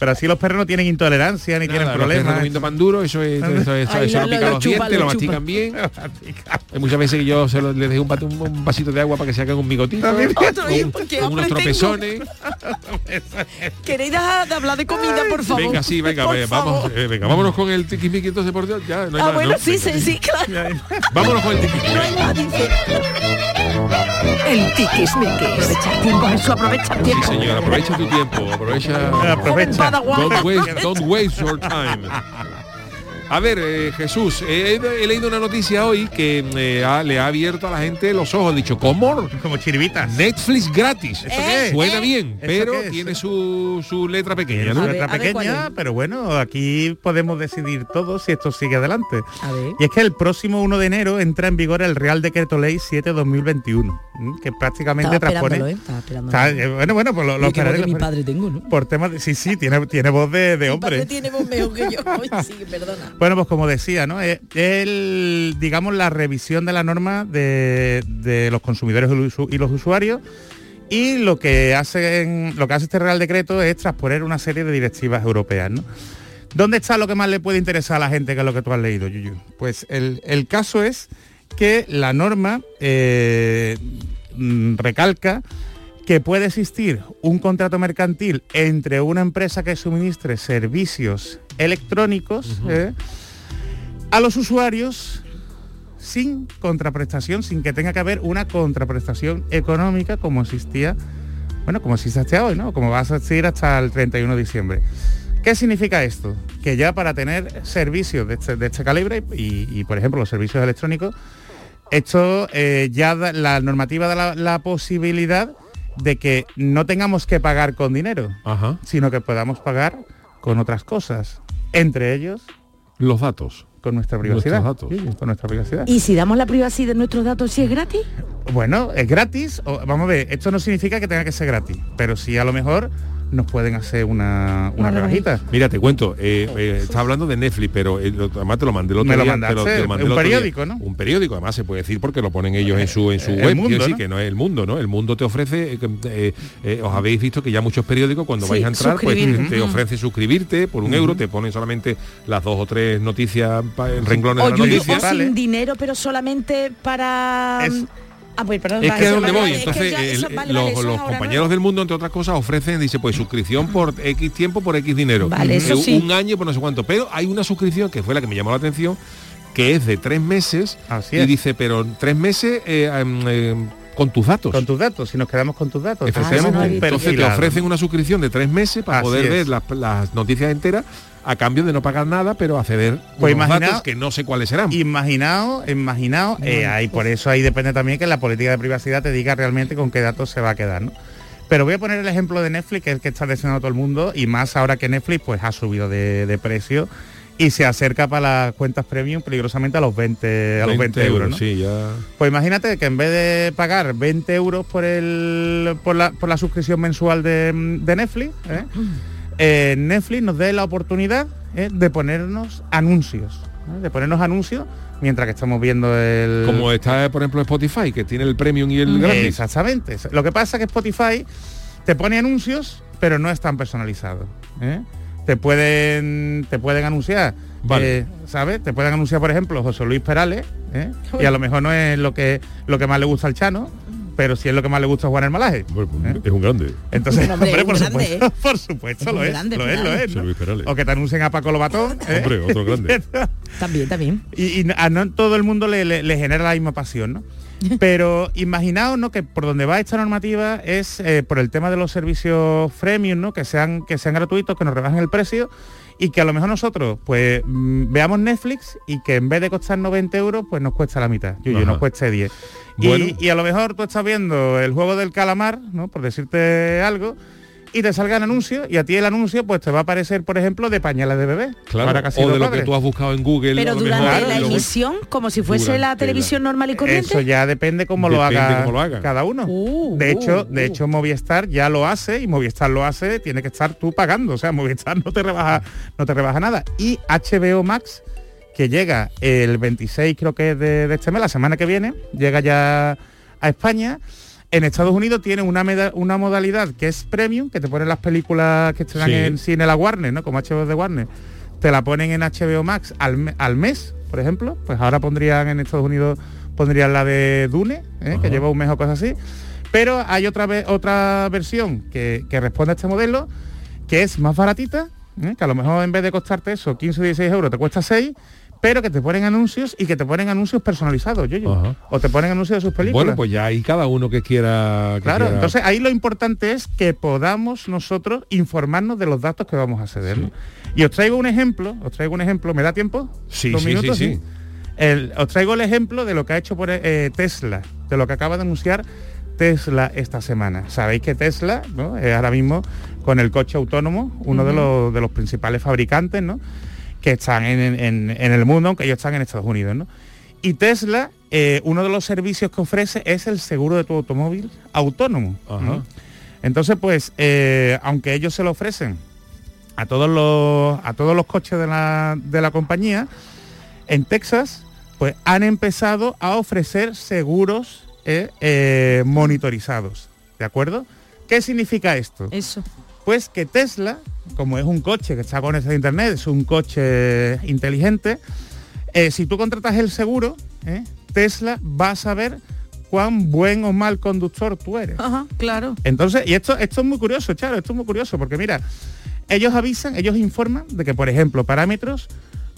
[SPEAKER 6] Pero así los perros no tienen intolerancia ni
[SPEAKER 1] Nada,
[SPEAKER 6] tienen problemas.
[SPEAKER 1] comiendo pan duro, eso es, eso, eso,
[SPEAKER 5] Ay,
[SPEAKER 1] eso
[SPEAKER 5] lo-
[SPEAKER 1] pican
[SPEAKER 5] lo
[SPEAKER 1] los dientes,
[SPEAKER 5] lo
[SPEAKER 1] lo mastican bien. Hay muchas veces que yo se lo- les dejo un, pat- un- un vasito de agua para que se hagan un migotito,
[SPEAKER 5] Otro, ¿y
[SPEAKER 1] con, unos tropezones.
[SPEAKER 5] ¿Queréis dejar de hablar de comida, por favor?
[SPEAKER 1] Venga, sí, venga,
[SPEAKER 5] Por
[SPEAKER 1] vamos,
[SPEAKER 5] favor.
[SPEAKER 1] eh, venga, vámonos con el tiquismiqui entonces por Dios, ya, no hay
[SPEAKER 5] Ah,
[SPEAKER 1] más,
[SPEAKER 5] bueno,
[SPEAKER 1] ¿no?
[SPEAKER 5] sí,
[SPEAKER 1] Venga.
[SPEAKER 5] sí, sí, claro.
[SPEAKER 1] Vámonos con el tiquismiqui.
[SPEAKER 3] El tiquismiquis.
[SPEAKER 5] Aprovechar tiempo, Jesús, aprovechar
[SPEAKER 1] Sí,
[SPEAKER 5] tiempo.
[SPEAKER 1] señor, aprovecha tu tiempo, aprovecha.
[SPEAKER 6] Aprovecha.
[SPEAKER 1] Don't waste, don't waste your time. A ver, eh, Jesús, eh, he, he leído una noticia hoy que eh, ha- le ha abierto a la gente los ojos. Ha dicho, ¿cómo?
[SPEAKER 6] Como chiribitas.
[SPEAKER 1] Netflix gratis.
[SPEAKER 5] qué?
[SPEAKER 1] Suena
[SPEAKER 5] ¿Eh?
[SPEAKER 1] bien,
[SPEAKER 6] ¿Eso
[SPEAKER 1] pero
[SPEAKER 6] qué es?
[SPEAKER 1] tiene su, su letra pequeña,
[SPEAKER 6] su letra
[SPEAKER 5] a ver, ¿cuál
[SPEAKER 6] pequeña, pero bueno, aquí podemos decidir todos si esto sigue adelante.
[SPEAKER 5] A ver.
[SPEAKER 6] Y es que el próximo 1 de enero entra en vigor el Real Decreto Ley 7-2021, ¿m? que prácticamente
[SPEAKER 5] Estaba
[SPEAKER 6] transpone...
[SPEAKER 5] ¿eh?
[SPEAKER 6] Está- eh, bueno, bueno, pues lo, lo esperaré,
[SPEAKER 5] mi padre tengo, ¿no?
[SPEAKER 6] Por temas de... Sí, sí, tiene, tiene voz de, de
[SPEAKER 5] Mi padre
[SPEAKER 6] hombre.
[SPEAKER 5] tiene voz mejor que yo. Ay, sí, perdona.
[SPEAKER 6] Bueno, pues como decía, ¿no? El, digamos, la revisión de la norma de, de los consumidores y los usu- y los usuarios. Y lo que hacen, lo que hace este Real Decreto es transponer una serie de directivas europeas, ¿no? ¿Dónde está lo que más le puede interesar a la gente que es lo que tú has leído, Yuyu? Pues el, el caso es que la norma eh, mm, recalca que puede existir un contrato mercantil entre una empresa que suministre servicios electrónicos ¿eh? a los usuarios sin contraprestación, sin que tenga que haber una contraprestación económica como existía, bueno, como existe hasta hoy, ¿no? Como va a existir hasta el 31 de diciembre. ¿Qué significa esto? Que ya para tener servicios de este, de este calibre y, y, por ejemplo, los servicios electrónicos, esto eh, ya da- la normativa da la, la posibilidad de que no tengamos que pagar con dinero,
[SPEAKER 1] Ajá.
[SPEAKER 6] sino que podamos pagar con otras cosas, entre ellos
[SPEAKER 1] Los datos.
[SPEAKER 6] con nuestra privacidad.
[SPEAKER 1] Nuestros datos.
[SPEAKER 6] Sí, con nuestra privacidad.
[SPEAKER 5] ¿Y si damos la privacidad de nuestros datos si es gratis?
[SPEAKER 6] Bueno, es gratis. o- vamos a ver, esto no significa que tenga que ser gratis, pero sí a lo mejor nos pueden hacer una, una rebajita.
[SPEAKER 1] Mira, te cuento, eh, eh, está hablando de Netflix, pero eh, lo- además te lo mandé el otro
[SPEAKER 6] Me lo
[SPEAKER 1] día.
[SPEAKER 6] mandaste,
[SPEAKER 1] te te mandé
[SPEAKER 6] un
[SPEAKER 1] el otro día.
[SPEAKER 6] periódico, ¿no?
[SPEAKER 1] Un periódico, además se puede decir porque lo ponen ellos en su en su
[SPEAKER 6] El
[SPEAKER 1] web.
[SPEAKER 6] Mundo, ¿no?
[SPEAKER 1] que no es el mundo, ¿no? El mundo te ofrece, eh, eh, eh, os habéis visto que ya muchos periódicos cuando
[SPEAKER 5] Sí,
[SPEAKER 1] vais a entrar, pues te ofrece suscribirte por un euro, te ponen solamente las dos o tres noticias en renglones
[SPEAKER 5] O,
[SPEAKER 1] de la
[SPEAKER 5] Yuyu,
[SPEAKER 1] noticia.
[SPEAKER 5] o
[SPEAKER 6] Vale.
[SPEAKER 5] sin dinero, pero solamente para...
[SPEAKER 6] Es-
[SPEAKER 5] Ah, pues perdón.
[SPEAKER 1] Es que dónde
[SPEAKER 5] vale,
[SPEAKER 1] voy,
[SPEAKER 5] es que
[SPEAKER 1] entonces
[SPEAKER 5] ya
[SPEAKER 1] el- los,
[SPEAKER 5] es
[SPEAKER 1] compañeros
[SPEAKER 5] ¿no?
[SPEAKER 1] del mundo, entre otras cosas, ofrecen, dice, pues suscripción por X tiempo, por X dinero.
[SPEAKER 5] Vale, eso
[SPEAKER 1] Eh,
[SPEAKER 5] sí.
[SPEAKER 1] Un año por no sé cuánto. Pero hay una suscripción que fue la que me llamó la atención, que es de tres meses.
[SPEAKER 6] Así
[SPEAKER 1] y
[SPEAKER 6] es.
[SPEAKER 1] dice, pero tres meses eh, em, em, con tus datos.
[SPEAKER 6] Con tus datos, si nos quedamos con tus datos.
[SPEAKER 5] Ah.
[SPEAKER 1] Entonces te ofrecen una suscripción de tres meses para
[SPEAKER 6] Así
[SPEAKER 1] poder
[SPEAKER 6] es.
[SPEAKER 1] ver las, las noticias enteras a cambio de no pagar nada, pero acceder
[SPEAKER 6] Pues
[SPEAKER 1] unos datos que no sé cuáles serán.
[SPEAKER 6] Imaginaos, imaginaos, eh, ahí por eso ahí depende también que la política de privacidad te diga realmente con qué datos se va a quedar, ¿no? Pero voy a poner el ejemplo de Netflix, que es el que está deseando todo el mundo, y más ahora que Netflix pues ha subido de, de precio y se acerca para las cuentas premium peligrosamente a los 20, a los 20 euros, ¿no?
[SPEAKER 1] Sí, ya.
[SPEAKER 6] Pues imagínate que en vez de pagar 20 euros por el por la, por la suscripción mensual de, de Netflix, ¿eh? Eh, Netflix nos dé la oportunidad ¿eh? de ponernos anuncios, ¿eh? de ponernos anuncios mientras que estamos viendo el...
[SPEAKER 1] Como está, por ejemplo, Spotify, que tiene el premium y el gratis.
[SPEAKER 6] Exactamente. Lo que pasa es que Spotify te pone anuncios, pero no están personalizados. ¿eh? Te pueden te pueden anunciar,
[SPEAKER 1] Vale.
[SPEAKER 6] eh, ¿sabes? Te pueden anunciar, por ejemplo, José Luis Perales, ¿eh? y a lo mejor no es lo que lo que más le gusta al Chano, pero sí es lo que más le gusta a Juan el Malaje.
[SPEAKER 1] Bueno,
[SPEAKER 6] ¿eh?
[SPEAKER 1] Es un grande.
[SPEAKER 6] Entonces,
[SPEAKER 5] hombre,
[SPEAKER 6] hombre, por
[SPEAKER 5] grande,
[SPEAKER 6] supuesto,
[SPEAKER 5] ¿eh?
[SPEAKER 6] por supuesto
[SPEAKER 5] Es
[SPEAKER 6] lo es,
[SPEAKER 5] grande,
[SPEAKER 6] lo es, lo es,
[SPEAKER 1] José
[SPEAKER 6] ¿no?
[SPEAKER 1] Luis Perales.
[SPEAKER 6] O que te anuncien a Paco Lobatón. ¿eh?
[SPEAKER 1] Hombre, otro grande.
[SPEAKER 5] También, también.
[SPEAKER 6] y, y a no todo el mundo le, le- le genera la misma pasión, ¿no? Pero imaginaos, ¿no? Que por donde va esta normativa es eh, por el tema de los servicios freemium, ¿no? Que sean, que sean gratuitos, que nos rebajen el precio y que a lo mejor nosotros, pues, mm, veamos Netflix y que en vez de costar 90 euros, pues nos cuesta la mitad.
[SPEAKER 1] Ajá.
[SPEAKER 6] nos cueste 10. Y-. Y, a lo mejor tú estás viendo el juego del calamar, ¿no? Por decirte algo, y te salgan anuncios y a ti el anuncio pues te va a aparecer, por ejemplo, de pañales de bebé.
[SPEAKER 1] Claro, o de lo que tú has buscado en Google.
[SPEAKER 5] Pero durante
[SPEAKER 1] mejor,
[SPEAKER 5] la emisión, como si fuese
[SPEAKER 1] Durante
[SPEAKER 5] la televisión normal y corriente.
[SPEAKER 6] Eso ya depende cómo lo haga
[SPEAKER 1] cómo lo haga.
[SPEAKER 6] cada uno.
[SPEAKER 5] Uh,
[SPEAKER 6] de hecho,
[SPEAKER 5] uh,
[SPEAKER 6] de
[SPEAKER 5] uh.
[SPEAKER 6] hecho Movistar ya lo hace y Movistar lo hace, tiene que estar tú pagando, o sea, Movistar no te rebaja no te rebaja nada y HBO Max que llega el 26 creo que es de, de este mes, la semana que viene, llega ya a España. En Estados Unidos tiene una, meda- una modalidad que es premium, que te ponen las películas que estrenan
[SPEAKER 1] Sí.
[SPEAKER 6] en cine la Warner, ¿no? Como HBO de Warner. Te la ponen en HBO Max al, al mes, por ejemplo. Pues ahora pondrían en Estados Unidos pondrían la de Dune, ¿eh? Que lleva un mes o cosas así. Pero hay otra ve- otra versión que, que responde a este modelo, que es más baratita, ¿eh? que a lo mejor en vez de costarte eso, 15 o 16 euros, te cuesta 6, pero que te ponen anuncios y que te ponen anuncios personalizados, yo,
[SPEAKER 1] Ajá.
[SPEAKER 6] o te ponen anuncios de sus películas.
[SPEAKER 1] Bueno, pues ya ahí cada uno que quiera... que
[SPEAKER 6] Claro,
[SPEAKER 1] quiera-
[SPEAKER 6] entonces ahí lo importante es que podamos nosotros informarnos de los datos que vamos a ceder. ¿no? Y os traigo un ejemplo, os traigo un ejemplo, ¿me da tiempo?
[SPEAKER 1] Sí,
[SPEAKER 6] ¿Dos
[SPEAKER 1] sí, sí,
[SPEAKER 6] minutos?
[SPEAKER 1] sí.
[SPEAKER 6] El- os traigo el ejemplo de lo que ha hecho por eh, Tesla, de lo que acaba de anunciar Tesla esta semana. Sabéis que Tesla, ¿no? Es ahora mismo con el coche autónomo, uno de, los, de los principales fabricantes, ¿no? Que están en, en- en el mundo, aunque ellos están en Estados Unidos. ¿no? Y Tesla, eh, uno de los servicios que ofrece es el seguro de tu automóvil autónomo.
[SPEAKER 1] Ajá.
[SPEAKER 6] ¿no? Entonces, pues, eh, aunque ellos se lo ofrecen a todos los, a todos los coches de la, de la compañía, en Texas, pues han empezado a ofrecer seguros eh, eh, monitorizados. ¿De acuerdo? ¿Qué significa esto?
[SPEAKER 5] Eso.
[SPEAKER 6] Pues que Tesla, como es un coche que está conectado a internet, es un coche inteligente, eh, si tú contratas el seguro, eh, Tesla va a saber cuán buen o mal conductor tú eres.
[SPEAKER 5] Ajá, claro.
[SPEAKER 6] Entonces, y esto, esto es muy curioso, Charo, esto es muy curioso, porque mira, ellos avisan, ellos informan de que, por ejemplo, parámetros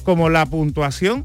[SPEAKER 6] como la puntuación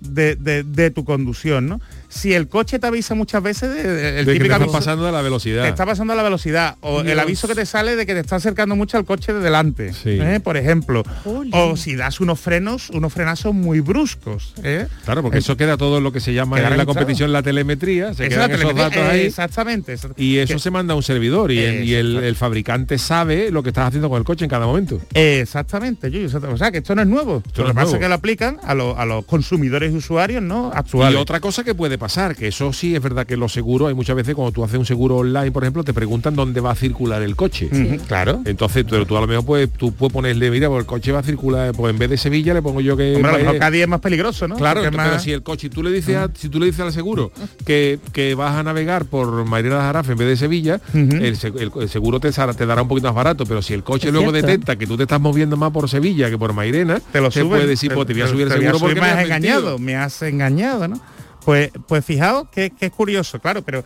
[SPEAKER 6] de, de- de tu conducción, ¿no? Si el coche te avisa muchas veces de, de- el
[SPEAKER 1] de que te
[SPEAKER 6] aviso-
[SPEAKER 1] pasando de la velocidad.
[SPEAKER 6] te está pasando la velocidad o el aviso que te sale de que te está acercando mucho al coche de delante,
[SPEAKER 1] Sí.
[SPEAKER 6] ¿eh? por ejemplo. O si das unos frenos, unos frenazos muy bruscos. ¿eh?
[SPEAKER 1] Claro, porque eso queda todo lo que se llama en la
[SPEAKER 6] registrado.
[SPEAKER 1] competición la telemetría, se quedan
[SPEAKER 6] la
[SPEAKER 1] esos datos ahí.
[SPEAKER 6] Exactamente. exact-
[SPEAKER 1] Y eso
[SPEAKER 6] que-
[SPEAKER 1] se manda a un servidor y, el, y el-
[SPEAKER 6] Exacto.
[SPEAKER 1] el fabricante sabe lo que estás haciendo con el coche en cada momento.
[SPEAKER 6] Exactamente, exactamente. o sea que esto no es nuevo. lo que pasa es que lo aplican a, lo- a los consumidores y usuarios no
[SPEAKER 1] Y
[SPEAKER 6] actuales.
[SPEAKER 1] otra cosa que puede pasar, que eso sí es verdad que los seguros, hay muchas veces cuando tú haces un seguro online, por ejemplo, te preguntan dónde va a circular el coche.
[SPEAKER 6] Claro.
[SPEAKER 1] Entonces, tú, tú a lo mejor puedes, tú puedes ponerle, mira, pues el coche va a circular, pues en vez de Sevilla le pongo yo que...
[SPEAKER 6] Hombre, a lo mejor
[SPEAKER 1] vaya-
[SPEAKER 6] cada día es más peligroso, ¿no?
[SPEAKER 1] Claro,
[SPEAKER 6] Porque es
[SPEAKER 1] pero
[SPEAKER 6] más-
[SPEAKER 1] si el coche, tú le dices a- si tú le dices al seguro que, que vas a navegar por Mairena de Jarafe en vez de Sevilla, el, el- el seguro te, te dará un poquito más barato, pero si el coche
[SPEAKER 5] Es
[SPEAKER 1] luego
[SPEAKER 5] cierto.
[SPEAKER 1] detecta que tú te estás moviendo más por Sevilla que por Mairena,
[SPEAKER 6] te lo
[SPEAKER 1] te
[SPEAKER 6] suben,
[SPEAKER 1] puede decir, pues te voy a subir el seguro porque
[SPEAKER 6] me has
[SPEAKER 1] has
[SPEAKER 6] engañado,
[SPEAKER 1] mentido.
[SPEAKER 6] me has engañado, ¿no? Pues, pues fijaos que, que es curioso, claro, pero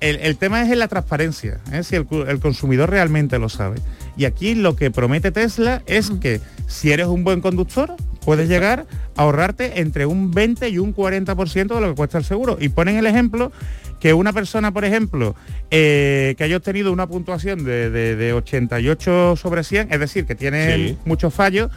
[SPEAKER 6] el, el tema es en la transparencia, ¿eh? si el, el consumidor realmente lo sabe. Y aquí lo que promete Tesla es que si eres un buen conductor, puedes llegar a ahorrarte entre un 20 y un 40% de lo que cuesta el seguro. Y ponen el ejemplo que una persona, por ejemplo, eh, que haya obtenido una puntuación de, de- de 88 sobre 100, es decir, que tiene
[SPEAKER 1] Sí.
[SPEAKER 6] muchos fallos,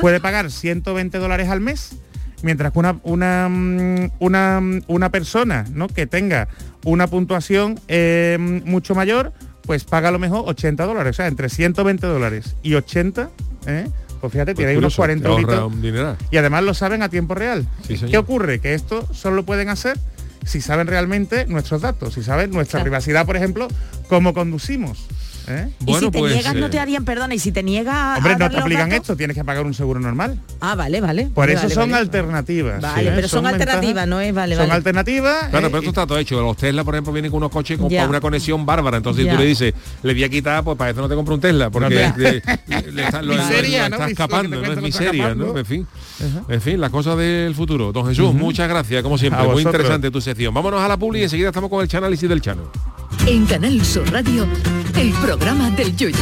[SPEAKER 6] puede pagar 120 dólares al mes, mientras que una, una, mm, una, una persona ¿no? que tenga una puntuación eh, mucho mayor, pues paga a lo mejor 80 dólares, o sea, entre 120 dólares y 80, ¿eh? pues fíjate,
[SPEAKER 1] Pues
[SPEAKER 6] tiene ahí unos
[SPEAKER 1] curioso,
[SPEAKER 6] 40
[SPEAKER 1] te ahorra
[SPEAKER 6] euritos.
[SPEAKER 1] un dineral.
[SPEAKER 6] Y además lo saben a tiempo real.
[SPEAKER 1] Sí.
[SPEAKER 6] ¿Qué ocurre? Que esto solo lo pueden hacer si saben realmente nuestros datos, si saben nuestra
[SPEAKER 5] Claro.
[SPEAKER 6] privacidad, por ejemplo, cómo conducimos. ¿Eh?
[SPEAKER 5] y
[SPEAKER 1] Bueno,
[SPEAKER 5] si te
[SPEAKER 1] pues,
[SPEAKER 5] niegas, no
[SPEAKER 1] eh,
[SPEAKER 5] te harían, perdona, y si te niegas
[SPEAKER 6] Hombre,
[SPEAKER 5] a
[SPEAKER 6] no te aplican
[SPEAKER 5] datos-
[SPEAKER 6] esto, tienes que pagar un seguro normal.
[SPEAKER 5] Ah, vale, vale.
[SPEAKER 6] Por
[SPEAKER 5] Vale,
[SPEAKER 6] eso
[SPEAKER 5] vale,
[SPEAKER 6] son
[SPEAKER 5] vale.
[SPEAKER 6] alternativas.
[SPEAKER 5] Vale,
[SPEAKER 6] ¿eh?
[SPEAKER 5] pero son alternativas,
[SPEAKER 6] ventajas-
[SPEAKER 5] no es, vale,
[SPEAKER 6] Son alternativas.
[SPEAKER 1] Claro,
[SPEAKER 6] eh,
[SPEAKER 1] pero esto está todo hecho. Los Tesla, por ejemplo, vienen con unos coches con, una conexión bárbara. Entonces
[SPEAKER 5] Ya.
[SPEAKER 1] tú le dices, le voy a quitar, pues para eso no te compro un Tesla, porque
[SPEAKER 6] Ya.
[SPEAKER 1] le, le- le está, lo- lo-
[SPEAKER 6] Miseria,
[SPEAKER 1] lo
[SPEAKER 6] ¿no?
[SPEAKER 1] está
[SPEAKER 6] Mis-
[SPEAKER 1] escapando, no es miseria. ¿no? En fin, en fin, las cosas del futuro. Don Jesús, muchas gracias, como siempre. Muy interesante tu sección. Vámonos a la publi y enseguida estamos con el análisis del Chano.
[SPEAKER 3] En Canal Sur Radio, el programa del Yoyo.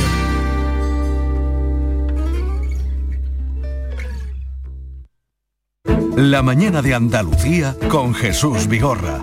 [SPEAKER 7] La mañana de Andalucía con Jesús Vigorra.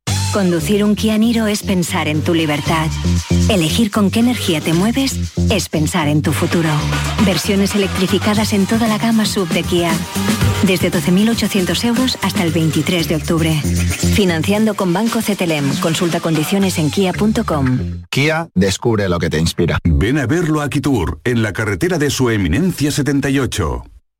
[SPEAKER 8] Conducir un Kia Niro es pensar en tu libertad. Elegir con qué energía te mueves es pensar en tu futuro. Versiones electrificadas en toda la gama sub de Kia. Desde 12.800 euros hasta el 23 de octubre. Financiando con Banco CTLM. Consulta condiciones en kia.com.
[SPEAKER 9] Kia, descubre lo que te inspira.
[SPEAKER 10] Ven a verlo a Kitur, en la carretera de su eminencia 78.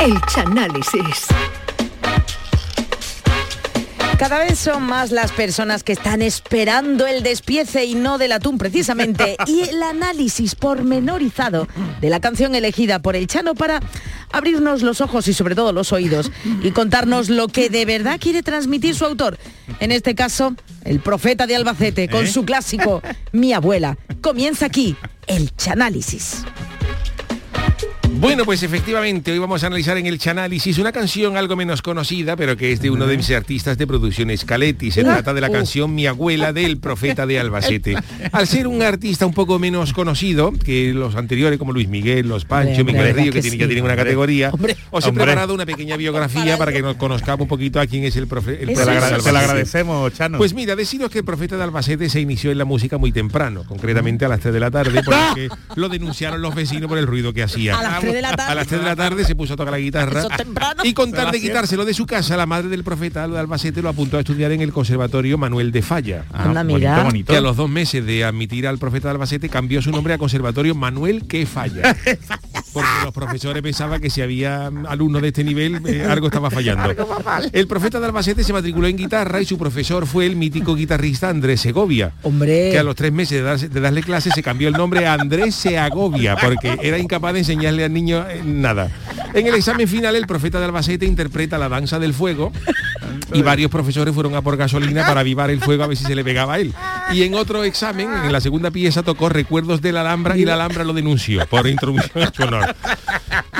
[SPEAKER 3] El Chanálisis.
[SPEAKER 5] Cada vez son más las personas que están esperando el despiece y no del atún precisamente y el análisis pormenorizado de la canción elegida por el Chano para abrirnos los ojos y sobre todo los oídos y contarnos lo que de verdad quiere transmitir su autor. En este caso, el profeta de Albacete con
[SPEAKER 1] ¿Eh?
[SPEAKER 5] su clásico Mi abuela. Comienza aquí el Chanálisis.
[SPEAKER 1] Bueno, pues efectivamente, hoy vamos a analizar en el Chanálisis una canción algo menos conocida, pero que es de uno de mis artistas de producción Scaletti. Se trata de la canción Mi abuela del profeta de Albacete. Al ser un artista un poco menos conocido que los anteriores, como Luis Miguel, Los Pancho,
[SPEAKER 5] Hombre,
[SPEAKER 1] Miguel
[SPEAKER 5] ¿verdad
[SPEAKER 1] Río, que,
[SPEAKER 5] que
[SPEAKER 1] tienen-
[SPEAKER 5] sí?
[SPEAKER 1] ya tienen una categoría,
[SPEAKER 5] hombre.
[SPEAKER 1] os he
[SPEAKER 6] Hombre.
[SPEAKER 1] preparado una pequeña biografía para que nos conozcamos un poquito a quién es el profeta.
[SPEAKER 5] Es.
[SPEAKER 6] agrade- te la agradecemos, Chano.
[SPEAKER 1] Pues mira, deciros que el profeta de Albacete se inició en la música muy temprano, concretamente a las 3 de la tarde, porque lo denunciaron los vecinos por el ruido que hacía.
[SPEAKER 5] A las 3 de la tarde.
[SPEAKER 1] A las 3 de la tarde se puso a tocar la guitarra
[SPEAKER 5] Eso es temprano.
[SPEAKER 1] y con tal de quitárselo de su casa, la madre del profeta de Albacete lo apuntó a estudiar en el Conservatorio Manuel de Falla.
[SPEAKER 5] Anda, mira.
[SPEAKER 6] bonito, bonito.
[SPEAKER 1] Que a los dos meses de admitir al profeta de Albacete cambió su nombre a Conservatorio Manuel que falla. Porque los profesores pensaban que si había alumnos de este nivel, eh, algo estaba fallando. El profeta de Albacete se matriculó en guitarra y su profesor fue el mítico guitarrista Andrés Segovia.
[SPEAKER 5] Hombre.
[SPEAKER 1] Que a los tres meses de, darse- de darle clases se cambió el nombre a Andrés Seagovia, porque era incapaz de enseñarle al niño eh, nada. En el examen final, el profeta de Albacete interpreta la danza del fuego y varios profesores fueron a por gasolina para avivar el fuego a ver si se le pegaba a él. Y en otro examen, en la segunda pieza, tocó Recuerdos de la Alhambra y la Alhambra lo denunció por intromisión en su honor.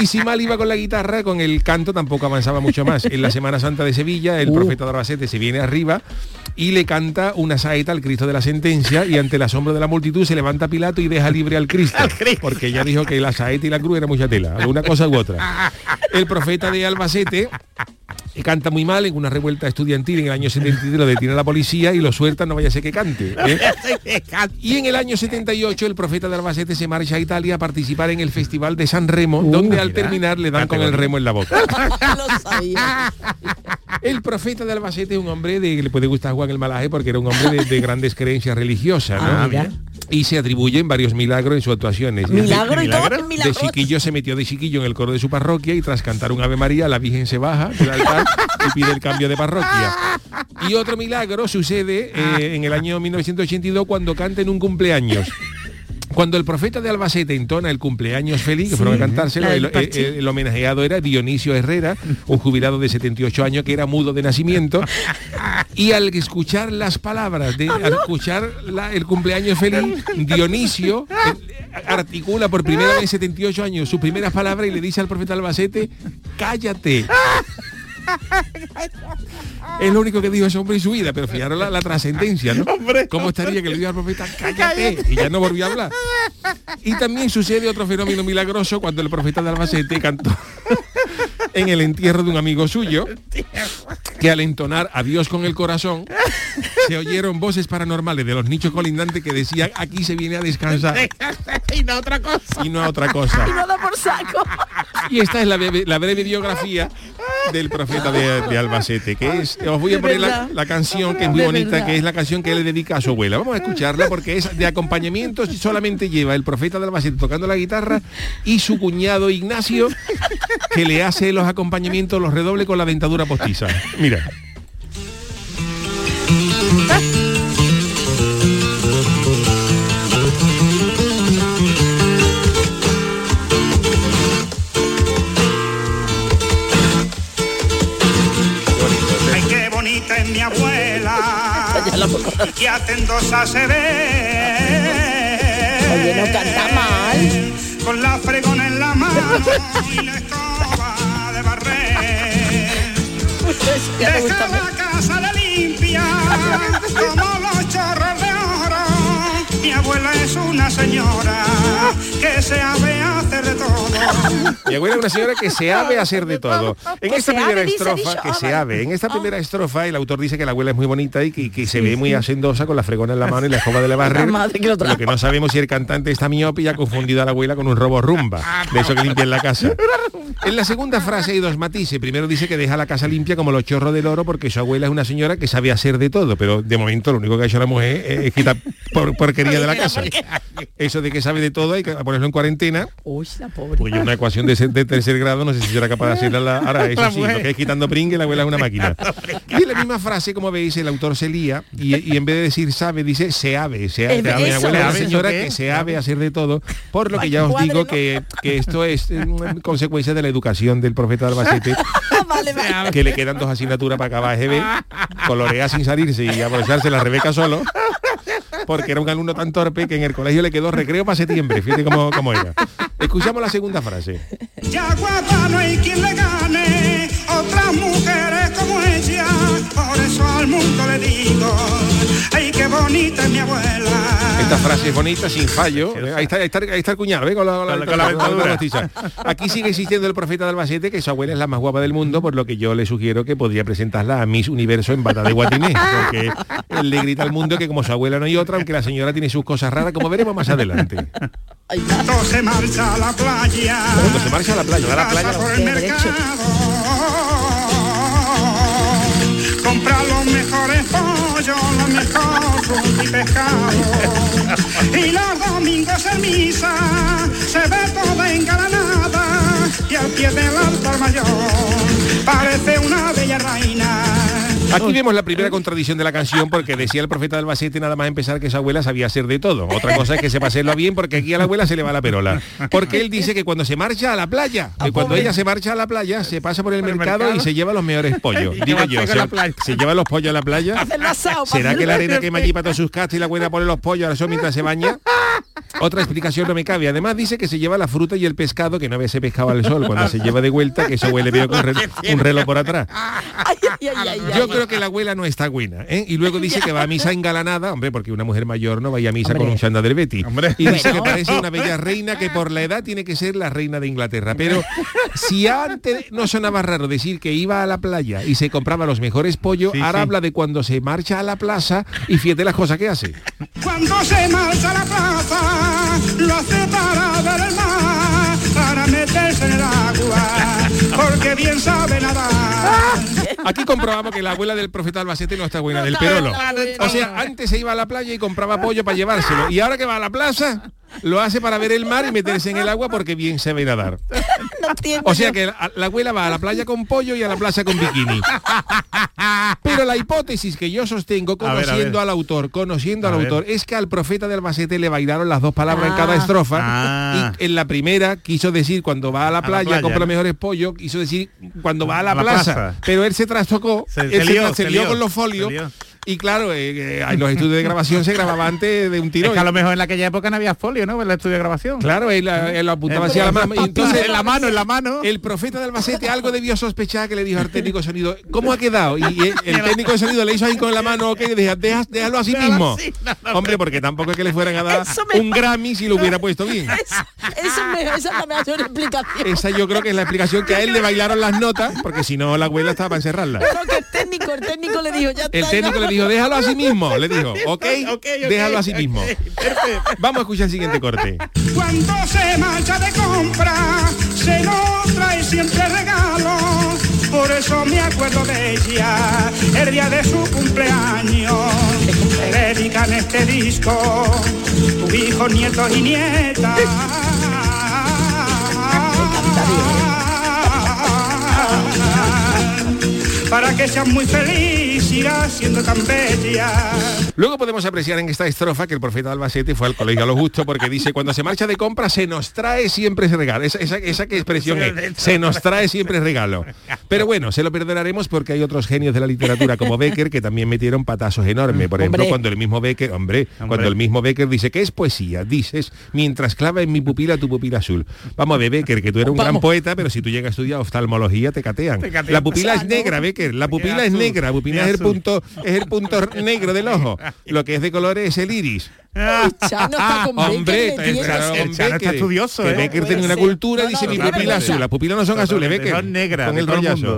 [SPEAKER 1] Y si mal iba con la guitarra, con el canto tampoco avanzaba mucho más. En la Semana Santa de Sevilla, el
[SPEAKER 5] Uh.
[SPEAKER 1] profeta de Albacete se viene arriba y le canta una saeta al Cristo de la sentencia y ante el asombro de la multitud se levanta Pilato y deja libre al Cristo. Porque ella dijo que la saeta y la cruz era mucha tela, alguna cosa u otra. El profeta de Albacete canta muy mal en una revuelta estudiantil en el año 73 lo detiene la policía y lo sueltan no vaya a ser que cante ¿eh? y en el año 78 el profeta de Albacete se marcha a Italia a participar en el festival de San Remo donde al terminar le dan con el remo en la boca
[SPEAKER 5] Lo sabía.
[SPEAKER 1] el profeta de Albacete es un hombre de que le puede gustar Juan el Malaje porque era un hombre de, de grandes creencias religiosas ¿no?
[SPEAKER 5] Ah, mira.
[SPEAKER 1] y se atribuyen varios milagros en sus actuaciones
[SPEAKER 5] Milagro y todo,
[SPEAKER 1] de chiquillo se metió de chiquillo en el coro de su parroquia y tras cantar un Ave María la Virgen se baja del altar y pide el cambio de parroquia. Y otro milagro sucede eh, en el año 1982 cuando canta en un cumpleaños. Cuando el profeta de Albacete entona el cumpleaños feliz, que fueron a cantárselo, el, el-
[SPEAKER 5] parche.
[SPEAKER 1] el homenajeado era Dionisio Herrera, un jubilado de 78 años que era mudo de nacimiento. Y al escuchar las palabras, de, al escuchar la- el cumpleaños feliz, Dionisio eh, articula por primera vez en 78 años sus primeras palabras y le dice al profeta Albacete, cállate. Es lo único que dijo ese hombre en su vida, pero fijaros la, la trascendencia, ¿no? ¿Cómo estaría que le diga al profeta, cállate? Y ya no volvió a hablar. Y también sucede otro fenómeno milagroso cuando el profeta de Albacete cantó en el entierro de un amigo suyo, que al entonar Adiós con el corazón, se oyeron voces paranormales de los nichos colindantes que decían, aquí se viene a descansar.
[SPEAKER 6] y no otra cosa.
[SPEAKER 1] Y no a otra cosa.
[SPEAKER 5] Y no da por saco.
[SPEAKER 1] Y esta es la breve, la breve biografía del profeta de, de Albacete, que es, os voy a poner la, canción que es muy
[SPEAKER 5] De
[SPEAKER 1] bonita,
[SPEAKER 5] verdad.
[SPEAKER 1] que es la canción que él le dedica a su abuela. Vamos a escucharla porque es de acompañamiento y solamente lleva el profeta de Albacete tocando la guitarra y su cuñado Ignacio que le hace los acompañamientos, los redoble con la dentadura postiza. Mira.
[SPEAKER 11] Ay, qué bonita es mi abuela. Y hacendosa se ve.
[SPEAKER 5] Oye, no canta mal.
[SPEAKER 11] Con la fregona en la mano y la Deja la casa de limpia Mi abuela es una señora que se sabe hacer de todo.
[SPEAKER 1] Mi abuela es una señora que se sabe hacer de todo. En
[SPEAKER 11] Que
[SPEAKER 1] esta primera
[SPEAKER 11] ave, dice,
[SPEAKER 1] estrofa, que
[SPEAKER 11] Ah,
[SPEAKER 1] se ave, en esta primera estrofa el autor dice que la abuela es muy bonita y que, que se ve muy hacendosa con la fregona en la mano y la escoba de la
[SPEAKER 5] que lo
[SPEAKER 1] que no sabemos si el cantante está miope y ha confundido a la abuela con un robo rumba, de eso que limpian la casa. En la segunda frase hay dos matices. Primero dice que deja la casa limpia como los chorros del oro porque su abuela es una señora que sabe hacer de todo, pero de momento lo único que ha hecho la mujer es, es quitar por, porquería de la casa. Eso de que sabe de todo hay que ponerlo en cuarentena.
[SPEAKER 5] Uy, la pobre.
[SPEAKER 1] Pues yo una ecuación de, tercer grado no sé si será capaz de hacerla la- ahora eso sí, lo que es quitando pringue la abuela es una máquina. Y la misma frase, como veis, el autor se lía y, y en vez de decir sabe, dice se ave. Se ave. Mi
[SPEAKER 5] eso.
[SPEAKER 1] abuela es una
[SPEAKER 6] ¿Eso
[SPEAKER 1] señora que se ave hacer de todo, por lo que ya os digo que, que esto es eh, consecuencia de la educación del profeta de Albacete,
[SPEAKER 5] vale, vale.
[SPEAKER 1] que le quedan dos asignaturas para acabar GB, colorear sin salirse y abrocharse la Rebeca solo, porque era un alumno tan torpe que en el colegio le quedó recreo para septiembre, fíjate cómo, cómo era. Escuchamos la segunda frase.
[SPEAKER 11] Otras mujeres como ella, por eso al mundo le digo, ay qué bonita es mi abuela.
[SPEAKER 1] Esta frase es bonita, sin fallo. Ahí está, ahí está, ahí está el cuñado, ¿eh? con la, con la-
[SPEAKER 6] Con la-
[SPEAKER 1] con
[SPEAKER 6] con la
[SPEAKER 1] la- con la
[SPEAKER 6] dentadura.
[SPEAKER 1] postiza. Aquí sigue existiendo el profeta de Albacete, que su abuela es la más guapa del mundo, por lo que yo le sugiero que podría presentarla a Miss Universo en bata de guatiné, porque él le grita al mundo que como su abuela no hay otra, aunque la señora tiene sus cosas raras, como veremos más adelante.
[SPEAKER 11] Cuando se marcha a la playa,
[SPEAKER 1] Cuando se marcha a la playa, a la playa
[SPEAKER 11] pasa por el mercado, compra los mejores pollos, los mejores y pescado. Y los domingos en misa se ve toda engalanada y al pie del altar mayor parece una bella reina.
[SPEAKER 1] Aquí vemos la primera contradicción de la canción porque decía el profeta del Albacete nada más empezar que su abuela sabía hacer de todo. Otra cosa es que se pasélo bien porque aquí a la abuela se le va la perola. Porque él dice que cuando se marcha a la playa, que cuando ella se marcha a la playa, se pasa por el,
[SPEAKER 6] Por el
[SPEAKER 1] mercado,
[SPEAKER 6] mercado.
[SPEAKER 1] y se lleva los mejores pollos.
[SPEAKER 6] Y
[SPEAKER 1] Digo yo, se, se lleva los pollos a la playa. ¿Será que la arena quema allí para todos sus castas y la abuela pone los pollos a eso mientras se baña? Otra explicación no me cabe. Además dice que se lleva la fruta y el pescado, que no ve ese pescado al sol cuando se lleva de vuelta, que eso huele veo con un reloj por atrás. Yo. Creo que la abuela no está buena. ¿eh? Y luego dice que va a misa engalanada, hombre, porque una mujer mayor no vaya a misa con un chándal del Betty. Y dice que parece una bella reina que por la edad tiene que ser la reina de Inglaterra. Pero si antes no sonaba raro decir que iba a la playa y se compraba los mejores pollos,
[SPEAKER 6] Sí,
[SPEAKER 1] ahora
[SPEAKER 6] sí.
[SPEAKER 1] habla de cuando se marcha a la plaza y fíjate las cosas que hace.
[SPEAKER 11] Cuando se marcha a la plaza, lo hace para ver el mar, para meterse en el agua, porque bien sabe nadar.
[SPEAKER 1] Aquí comprobamos que la abuela del profeta Albacete no está buena, del Perolo. O sea, antes se iba a la playa y compraba pollo para llevárselo. Y ahora que va a la plaza, lo hace para ver el mar y meterse en el agua porque bien sabe nadar.
[SPEAKER 5] No entiendo
[SPEAKER 1] O sea
[SPEAKER 5] yo.
[SPEAKER 1] que la, la abuela va a la playa con pollo y a la plaza con bikini. Pero la hipótesis que yo sostengo,
[SPEAKER 6] A ver, a
[SPEAKER 1] conociendo
[SPEAKER 6] ver.
[SPEAKER 1] al autor, conociendo
[SPEAKER 6] A
[SPEAKER 1] al
[SPEAKER 6] ver.
[SPEAKER 1] autor, es que al profeta de Albacete le bailaron las dos palabras en cada
[SPEAKER 5] Ah.
[SPEAKER 1] estrofa.
[SPEAKER 6] Ah.
[SPEAKER 1] Y en la primera quiso decir cuando va a la
[SPEAKER 6] la
[SPEAKER 1] playa,
[SPEAKER 6] playa,
[SPEAKER 1] compra mejores pollos, quiso decir cuando va a la,
[SPEAKER 6] A la
[SPEAKER 1] plaza.
[SPEAKER 6] plaza.
[SPEAKER 1] Pero él se trastocó,
[SPEAKER 6] Se-
[SPEAKER 1] él
[SPEAKER 6] se
[SPEAKER 1] se,
[SPEAKER 6] lió,
[SPEAKER 1] se con los
[SPEAKER 6] se
[SPEAKER 1] folios. Y claro, eh, eh, los estudios de grabación se grababa antes de un
[SPEAKER 6] Es
[SPEAKER 1] tiro.
[SPEAKER 6] que a lo mejor en aquella época no había folio, ¿no? En el estudio de grabación.
[SPEAKER 1] Claro, él, él lo apuntaba
[SPEAKER 6] Eh,
[SPEAKER 1] así a la mano. Entonces,
[SPEAKER 6] en la mano, en la mano.
[SPEAKER 1] el profeta de Albacete algo debió sospechar que le dijo al técnico de sonido, ¿cómo ha quedado? Y el, el técnico de sonido le hizo ahí con la mano, ok, deja- deja- déjalo así mismo. Hombre, porque tampoco es que le fueran a dar
[SPEAKER 5] me-
[SPEAKER 1] un Grammy si lo hubiera puesto bien.
[SPEAKER 5] Eso, eso es mejor, esa es la mejor explicación.
[SPEAKER 1] Esa yo creo que es la explicación que a él le bailaron las notas, porque si no la abuela estaba para encerrarla.
[SPEAKER 5] Creo que el técnico, el técnico le dijo, ya está.
[SPEAKER 1] El técnico
[SPEAKER 5] ya.
[SPEAKER 1] le dijo, déjalo así mismo, le dijo, ok,
[SPEAKER 6] Ok, ok,
[SPEAKER 1] déjalo así
[SPEAKER 6] ok,
[SPEAKER 1] mismo.
[SPEAKER 6] perfecto.
[SPEAKER 1] Vamos a escuchar el siguiente corte.
[SPEAKER 11] Cuando se marcha de compra, se nos trae siempre regalos por eso me acuerdo de ella, el día de su cumpleaños. Le dedican este disco, tus hijos, nietos y nietas. Para que seas muy feliz, sigas siendo tan bella.
[SPEAKER 1] Luego podemos apreciar en esta estrofa que el profeta Albacete fue al colegio a lo justo porque dice, cuando se marcha de compra se nos trae siempre ese regalo. Esa, esa, esa que expresión es, se nos trae siempre regalo. Pero bueno, se lo perdonaremos porque hay otros genios de la literatura como Becker que también metieron patazos enormes. Por ejemplo,
[SPEAKER 5] Hombre.
[SPEAKER 1] cuando el mismo Becker, hombre, cuando el mismo Becker dice que es poesía, dices, mientras clava en mi pupila tu pupila azul. Vamos a ver, Becker, que tú eres un gran poeta, pero si tú llegas a estudiar oftalmología te catean.
[SPEAKER 6] Te catean.
[SPEAKER 1] La pupila
[SPEAKER 6] O
[SPEAKER 1] es
[SPEAKER 6] sea, no.
[SPEAKER 1] negra, Becker, la pupila es negra, la pupila
[SPEAKER 6] ni
[SPEAKER 1] es el
[SPEAKER 6] azul.
[SPEAKER 1] Punto es el punto negro del ojo. Lo que es de color es el iris.
[SPEAKER 5] Chano está con Becker,
[SPEAKER 1] Hombre, está-
[SPEAKER 5] tiene-
[SPEAKER 1] está-
[SPEAKER 6] El
[SPEAKER 1] con
[SPEAKER 6] Chano está
[SPEAKER 1] Becker,
[SPEAKER 6] estudioso,
[SPEAKER 1] que
[SPEAKER 6] ¿eh?
[SPEAKER 1] Becker tiene una cultura y dice mi pupila azul. Las pupilas no son azules, Becker.
[SPEAKER 6] son negras,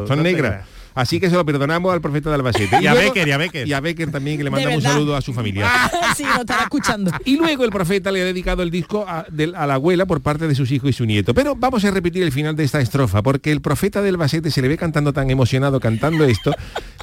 [SPEAKER 1] son negras. Así que se lo perdonamos al profeta de Albacete.
[SPEAKER 6] Y a
[SPEAKER 1] luego-
[SPEAKER 6] Becker, y a Becker.
[SPEAKER 1] Y a Becker también, que le mandamos un saludo a su familia.
[SPEAKER 5] sí, no estará escuchando.
[SPEAKER 1] Y luego el profeta le ha dedicado el disco a, la abuela por parte de sus hijos y su nieto. Pero vamos a repetir el final de esta estrofa, porque el profeta del Albacete se le ve cantando tan emocionado cantando esto,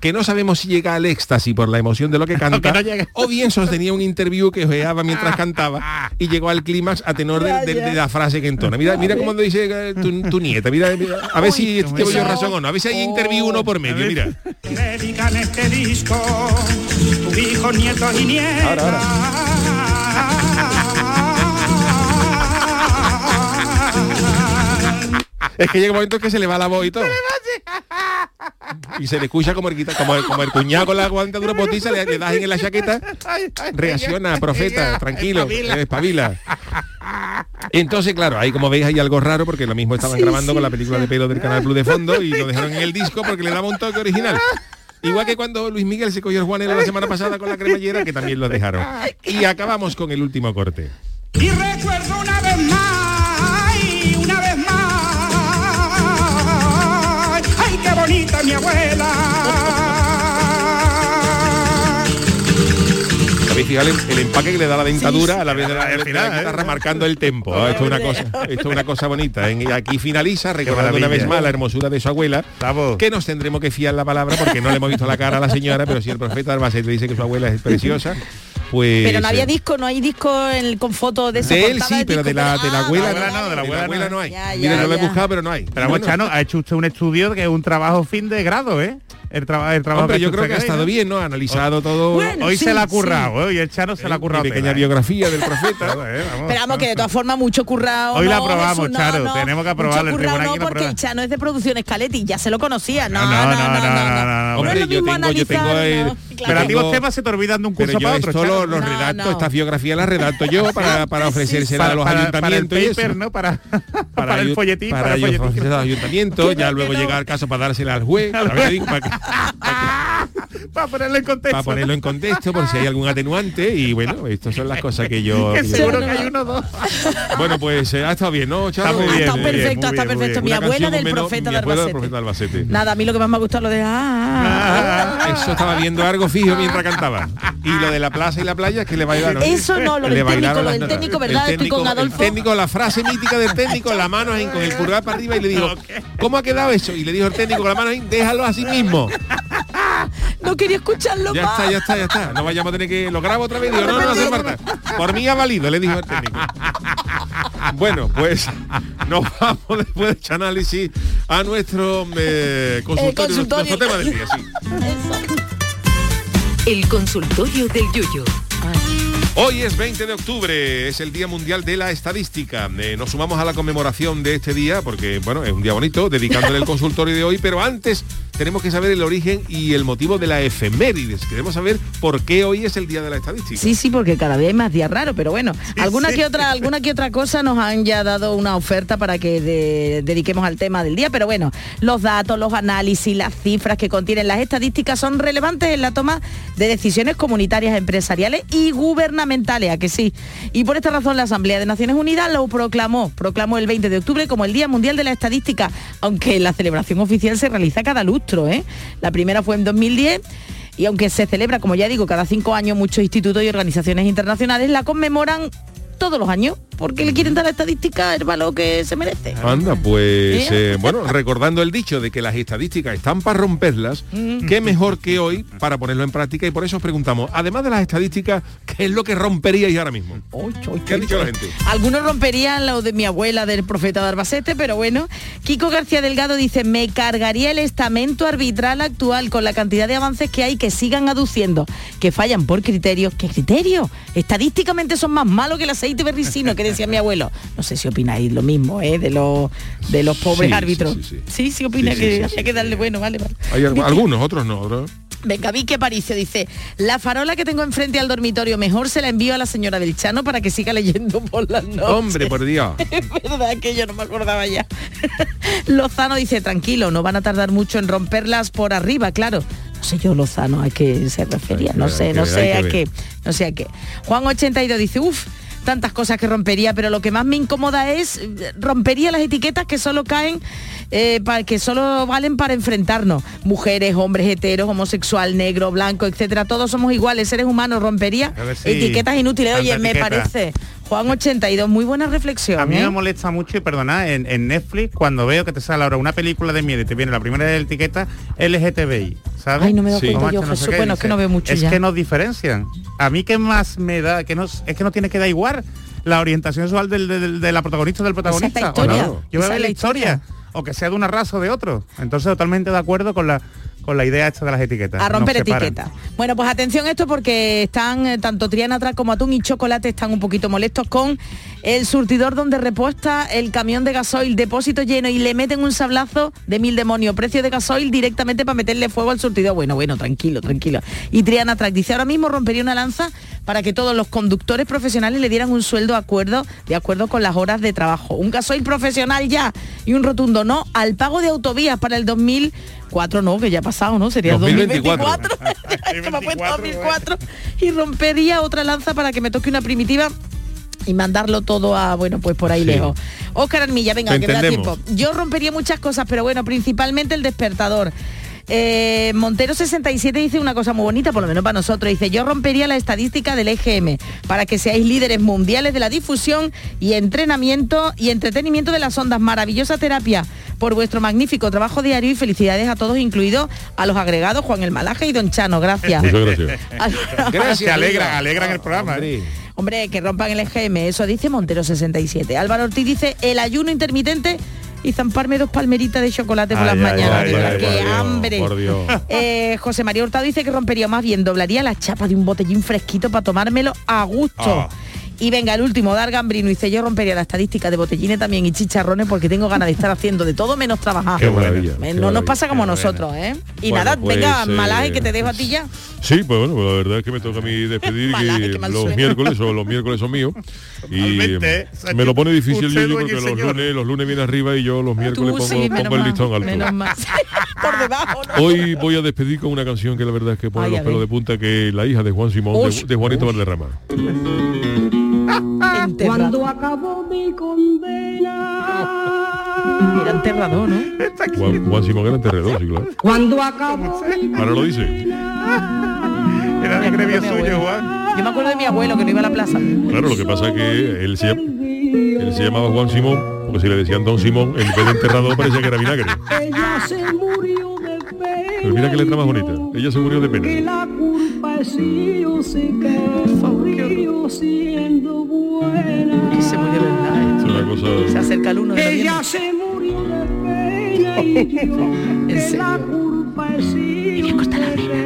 [SPEAKER 1] que no sabemos si llega al éxtasis por la emoción de lo que canta,
[SPEAKER 6] no
[SPEAKER 1] o bien sostenía un interview que ojeaba mientras cantaba y llegó al clímax a tenor de, de- de la frase que entona. Mira, mira cómo dice eh, tu, tu nieta, mira, mira, a ver si tengo yo razón o no, a ver si hay interview uno por medio, mira.
[SPEAKER 11] Dedican este disco, tus hijos, nietos y nietas.
[SPEAKER 1] Es que llega un momento que se le va la voz y todo. Y se le escucha como el, guita- como el, como el cuñado con la guantadura potiza, le, le das en la chaqueta, reacciona, profeta, tranquilo,
[SPEAKER 6] espabila.
[SPEAKER 1] Entonces, claro, ahí como veis hay algo raro porque lo mismo estaban grabando con la película de pelo del Canal Plus de fondo y lo dejaron en el disco porque le daba un toque original. Igual que cuando Luis Miguel se cogió el Juanelo la semana pasada con la cremallera, que también lo dejaron. Y acabamos con el último corte.
[SPEAKER 11] Y recuerdo una vez más, una vez más, ay, qué bonita mi abuela.
[SPEAKER 1] ¿Sabéis fijar el, el empaque que le da la dentadura a la vez de la,
[SPEAKER 6] Al
[SPEAKER 1] de la
[SPEAKER 6] final, ¿eh?
[SPEAKER 1] guitarra marcando el tempo? Ah, esto es una cosa, esto es una cosa bonita. En- y aquí finaliza recordando una vez más la hermosura de su abuela, que nos tendremos que fiar la palabra porque no le hemos visto la cara a la señora, pero si el profeta Albacete dice que su abuela es preciosa, pues
[SPEAKER 5] Pero no había
[SPEAKER 1] eh,
[SPEAKER 5] disco, no hay disco en- con fotos de esa
[SPEAKER 1] de él sí, pero
[SPEAKER 5] disco,
[SPEAKER 1] de la, de la
[SPEAKER 5] ah,
[SPEAKER 1] abuela no,
[SPEAKER 6] de la abuela no.
[SPEAKER 1] hay.
[SPEAKER 5] Ya,
[SPEAKER 1] Mira,
[SPEAKER 5] ya,
[SPEAKER 1] yo lo he buscado, pero no hay.
[SPEAKER 6] Pero vamos,
[SPEAKER 1] Bueno,
[SPEAKER 6] Chano, ha hecho usted un estudio que es un trabajo fin de grado, ¿eh? El, traba- el trabajo
[SPEAKER 1] Hombre, yo creo que ha estado bien, ¿no? Ha analizado todo.
[SPEAKER 5] Bueno,
[SPEAKER 6] Hoy
[SPEAKER 5] sí,
[SPEAKER 6] se la ha
[SPEAKER 5] sí.
[SPEAKER 6] currado, ¿eh? Hoy el Chano se la ha
[SPEAKER 1] mi
[SPEAKER 6] currado.
[SPEAKER 1] pequeña
[SPEAKER 6] tela, ¿eh?
[SPEAKER 1] biografía del profeta.
[SPEAKER 5] Pero vamos, que de todas formas mucho currado.
[SPEAKER 6] Hoy la
[SPEAKER 5] no,
[SPEAKER 6] aprobamos,
[SPEAKER 5] Jesús, no,
[SPEAKER 6] Charo,
[SPEAKER 5] no.
[SPEAKER 6] tenemos que aprobarlo,
[SPEAKER 5] Mucho
[SPEAKER 6] el
[SPEAKER 5] currado
[SPEAKER 6] tribunal
[SPEAKER 5] no, porque
[SPEAKER 6] aprobar.
[SPEAKER 5] el Chano es de producción Escaletti, ya se lo conocía. No,
[SPEAKER 6] No,
[SPEAKER 5] no,
[SPEAKER 6] no,
[SPEAKER 5] no,
[SPEAKER 6] no, no, no, no,
[SPEAKER 5] No
[SPEAKER 1] Hombre,
[SPEAKER 5] es lo
[SPEAKER 1] yo
[SPEAKER 5] mismo
[SPEAKER 1] tengo, yo tengo el-
[SPEAKER 5] ¿no?
[SPEAKER 1] yo
[SPEAKER 6] Pero a ti los
[SPEAKER 1] tengo-
[SPEAKER 6] temas se te olvidan de un curso
[SPEAKER 1] Pero yo
[SPEAKER 6] para otro,
[SPEAKER 1] esto
[SPEAKER 6] Chano.
[SPEAKER 1] lo, lo
[SPEAKER 5] No,
[SPEAKER 1] redacto,
[SPEAKER 5] no.
[SPEAKER 1] esta biografía la redacto yo para, para ofrecérsela a
[SPEAKER 6] para,
[SPEAKER 1] los
[SPEAKER 6] para- para el
[SPEAKER 1] ayuntamientos.
[SPEAKER 6] ¿no? Para, para, el folletín, para,
[SPEAKER 1] para
[SPEAKER 6] el folletín.
[SPEAKER 1] ofrecer a los ayuntamientos, ya luego
[SPEAKER 5] no.
[SPEAKER 1] llegar al caso para dársela al juez,
[SPEAKER 6] Al
[SPEAKER 1] ¿sabes?
[SPEAKER 6] juez.
[SPEAKER 1] Para, que-
[SPEAKER 6] Para ponerlo en contexto.
[SPEAKER 1] para ponerlo en contexto por si hay algún atenuante y bueno, estas son las cosas que yo...
[SPEAKER 6] Que seguro que hay uno o dos.
[SPEAKER 1] Bueno, pues eh, ha estado bien, ¿no?
[SPEAKER 6] Está muy bien, bien,
[SPEAKER 5] perfecto, está perfecto. Mi abuela del profeta de Albacete. Nada, a mí lo que más me ha gustado lo de ah,
[SPEAKER 1] Eso estaba viendo algo fijo mientras cantaba. Y lo de la plaza y la playa es que le bailaron.
[SPEAKER 5] Eso no, lo
[SPEAKER 1] Le
[SPEAKER 5] del técnico, lo del técnico,
[SPEAKER 1] El
[SPEAKER 5] ¿verdad? Estoy con
[SPEAKER 1] técnico-
[SPEAKER 5] Adolfo.
[SPEAKER 1] El técnico, la frase mítica del técnico, la mano ahí con el pulgar para arriba y le dijo, ¿cómo ha quedado eso? Y le dijo el técnico con la mano ahí, déjalo así mismo.
[SPEAKER 5] no quería escucharlo
[SPEAKER 1] Ya
[SPEAKER 5] más.
[SPEAKER 1] está, ya está, ya está. No vayamos a tener que... ¿Lo grabo otra vez? Digo, no, no, no hace falta. Por mí ha valido, le dijo el técnico. Bueno, pues nos vamos después de este análisis a nuestro eh, consultorio,
[SPEAKER 5] consultorio.
[SPEAKER 1] nuestro tema del día. Sí.
[SPEAKER 3] El consultorio del Yuyo.
[SPEAKER 1] Hoy es 20 de octubre, es el Día Mundial de la Estadística. Eh, nos sumamos a la conmemoración de este día porque, bueno, es un día bonito, dedicándole el consultorio de hoy, pero antes tenemos que saber el origen y el motivo de la efemérides. Queremos saber por qué hoy es el Día de la Estadística.
[SPEAKER 5] Sí, sí, porque cada vez hay más días raros, pero bueno, alguna que otra, alguna que otra cosa nos han ya dado una oferta para que de- dediquemos al tema del día, pero bueno, los datos, los análisis, las cifras que contienen las estadísticas son relevantes en la toma de decisiones comunitarias, empresariales y gubernamentales, a que sí. Y por esta razón la Asamblea de Naciones Unidas lo proclamó, proclamó el 20 de octubre como el Día Mundial de la Estadística, aunque la celebración oficial se realiza cada lustro, ¿eh? La primera fue en 2010 y aunque se celebra, como ya digo, cada cinco años, muchos institutos y organizaciones internacionales la conmemoran todos los años porque le quieren dar la estadística el valor que se merece.
[SPEAKER 1] Anda, pues
[SPEAKER 5] ¿Eh?
[SPEAKER 1] eh, bueno, recordando el dicho de que las estadísticas están para romperlas,
[SPEAKER 5] Mm.
[SPEAKER 1] qué mejor que hoy para ponerlo en práctica y por eso os preguntamos, además de las estadísticas, ¿qué es lo que romperíais ahora mismo? ¿Qué ha dicho la gente?
[SPEAKER 5] Algunos romperían lo de mi abuela del profeta de Albacete, pero bueno. Kiko García Delgado dice, me cargaría el estamento arbitral actual con la cantidad de avances que hay que sigan aduciendo, que fallan por criterios. ¿Qué criterio? Estadísticamente son más malos que el aceite berricino, que decía mi abuelo. No sé si opináis lo mismo, ¿eh? De los, de los pobres
[SPEAKER 1] Sí,
[SPEAKER 5] árbitros.
[SPEAKER 1] sí, sí,
[SPEAKER 5] Sí, sí, opina que había que darle bueno, vale, vale.
[SPEAKER 1] Hay al- algunos, otros no. otros-
[SPEAKER 5] Venga, Vicky Aparicio dice, la farola que tengo enfrente al dormitorio, mejor se la envío a la señora del Chano para que siga leyendo por las noches.
[SPEAKER 1] Hombre, por Dios.
[SPEAKER 5] Es verdad que yo no me acordaba ya. Lozano dice, tranquilo, no van a tardar mucho en romperlas por arriba, claro. No sé yo, Lozano, a qué se refería, no
[SPEAKER 1] Hay
[SPEAKER 5] sé, no sé
[SPEAKER 1] hay
[SPEAKER 5] a qué, no sé a qué. Juan 82 dice, uff, tantas cosas que rompería, pero lo que más me incomoda es, eh, rompería las etiquetas que solo caen, eh, para, que solo valen para enfrentarnos. Mujeres, hombres, heteros, homosexual, negro, blanco, etcétera, todos somos iguales, seres humanos, rompería
[SPEAKER 6] si-
[SPEAKER 5] etiquetas inútiles. Oye, me parece. Juan 82, muy buena reflexión.
[SPEAKER 6] A mí
[SPEAKER 5] ¿eh?
[SPEAKER 6] me molesta mucho, y perdonad, en, en Netflix, cuando veo que te sale ahora una película de miedo y te viene la primera etiqueta LGTBI, ¿sabes?
[SPEAKER 5] Ay, no me dado
[SPEAKER 6] Sí.
[SPEAKER 5] cuenta
[SPEAKER 6] O
[SPEAKER 5] yo,
[SPEAKER 6] macho, no sé
[SPEAKER 5] Jesús.
[SPEAKER 6] qué,
[SPEAKER 5] Bueno, es que no veo mucho
[SPEAKER 6] Es
[SPEAKER 5] ya.
[SPEAKER 6] que nos diferencian. A mí que más me da, que no, es que no tiene que dar igual la orientación sexual del, del- de la protagonista o del protagonista.
[SPEAKER 5] Esa es la historia.
[SPEAKER 6] Yo voy
[SPEAKER 5] Esa
[SPEAKER 6] a ver
[SPEAKER 5] es
[SPEAKER 6] la
[SPEAKER 5] la
[SPEAKER 6] historia.
[SPEAKER 5] historia.
[SPEAKER 6] O que sea de una raza o de otro. Entonces totalmente de acuerdo con la con la idea esta de las etiquetas.
[SPEAKER 5] A romper etiquetas. Bueno, pues atención a esto porque están, eh, tanto Triana atrás como Atún y Chocolate están un poquito molestos con el surtidor donde repuesta el camión de gasoil, depósito lleno y le meten un sablazo de mil demonios, precio de gasoil directamente para meterle fuego al surtidor. Bueno, bueno, tranquilo, tranquilo. Y Triana atrás dice, ahora mismo rompería una lanza para que todos los conductores profesionales le dieran un sueldo de acuerdo, de acuerdo con las horas de trabajo. Un gasoil profesional ya y un rotundo no al pago de autovías para el 2004, no, que ya ha pasado, ¿no? Sería
[SPEAKER 1] 2024.
[SPEAKER 5] 2024. Esto me ha puesto 2004 y rompería otra lanza para que me toque una primitiva y mandarlo todo a, bueno, pues por ahí
[SPEAKER 1] Sí.
[SPEAKER 5] lejos. Óscar Armilla, venga,
[SPEAKER 1] Te
[SPEAKER 5] que me da tiempo. Yo rompería muchas cosas, pero bueno, principalmente el despertador. Eh, Montero 67 dice una cosa muy bonita, por lo menos para nosotros. Dice, yo rompería la estadística del EGM para que seáis líderes mundiales de la difusión y entrenamiento y entretenimiento de las ondas. Maravillosa terapia por vuestro magnífico trabajo diario y felicidades a todos, incluidos a los agregados Juan el Malaje y Don Chano. Gracias.
[SPEAKER 1] Muchas gracias.
[SPEAKER 6] Gracias, Se alegran, alegran el programa. ¿eh?
[SPEAKER 5] Hombre, que rompan el EGM, eso dice Montero 67. Álvaro Ortiz dice el ayuno intermitente y zamparme dos palmeritas de chocolate por
[SPEAKER 6] Ay,
[SPEAKER 5] las
[SPEAKER 6] ay,
[SPEAKER 5] mañanas.
[SPEAKER 6] ay,
[SPEAKER 5] ¡Qué
[SPEAKER 6] Dios,
[SPEAKER 5] hambre!
[SPEAKER 1] por Dios.
[SPEAKER 5] Eh, José María Hurtado dice que rompería más bien, doblaría la chapa de un botellín fresquito para tomármelo a gusto.
[SPEAKER 6] Ah.
[SPEAKER 5] Y venga, el último, Dar Gambrino, dice yo rompería la estadística de botellines también y chicharrones porque tengo ganas de estar haciendo de todo menos trabajar.
[SPEAKER 1] Qué maravilla. Qué
[SPEAKER 5] No nos
[SPEAKER 1] maravilla.
[SPEAKER 5] pasa como nosotros, ¿eh? Y
[SPEAKER 1] Bueno,
[SPEAKER 5] nada,
[SPEAKER 1] pues,
[SPEAKER 5] venga,
[SPEAKER 1] eh,
[SPEAKER 5] Malaje, que te dejo a ti ya.
[SPEAKER 1] Sí, pues bueno, pues la verdad es que me toca a mí despedir
[SPEAKER 5] Malaje,
[SPEAKER 1] que los
[SPEAKER 5] suena.
[SPEAKER 1] miércoles o los miércoles son míos y eh, me lo pone difícil yo porque los
[SPEAKER 6] señor.
[SPEAKER 1] lunes los lunes viene arriba y yo los miércoles
[SPEAKER 5] Tú
[SPEAKER 1] pongo,
[SPEAKER 5] sí,
[SPEAKER 1] pongo el
[SPEAKER 5] mal,
[SPEAKER 1] listón alto.
[SPEAKER 5] menos mal. Por debajo, ¿no?
[SPEAKER 1] Hoy voy a despedir con una canción que la verdad es que pone
[SPEAKER 5] Ay,
[SPEAKER 1] los pelos de punta que es la hija de Juan Simón de Juanito Valderrama.
[SPEAKER 5] Enterrado.
[SPEAKER 12] acabó mi condena.
[SPEAKER 5] Era enterrador, ¿no?
[SPEAKER 1] Juan, Juan Simón era enterrador, sí, claro.
[SPEAKER 12] Cuando acabó
[SPEAKER 1] Ahora lo dice.
[SPEAKER 6] Era de gremio
[SPEAKER 5] Mi
[SPEAKER 6] suyo,
[SPEAKER 5] abuelo.
[SPEAKER 6] Juan.
[SPEAKER 5] Yo me acuerdo de mi abuelo que no iba a la plaza.
[SPEAKER 1] Claro, lo que pasa es que él se, él se llamaba Juan Simón, porque si le decían Don Simón, en vez de enterrador parecía que era vinagre.
[SPEAKER 12] Ella se murió de
[SPEAKER 1] Pero mira qué letra más
[SPEAKER 12] pena.
[SPEAKER 1] bonita. Ella se murió de
[SPEAKER 12] Que
[SPEAKER 1] pena.
[SPEAKER 12] Siendo buena.
[SPEAKER 5] Que se murió
[SPEAKER 1] una
[SPEAKER 5] Se
[SPEAKER 1] cosa...
[SPEAKER 5] acerca el uno de
[SPEAKER 12] Ella se murió de pena y yo
[SPEAKER 5] ¿En
[SPEAKER 12] que la culpa es si yo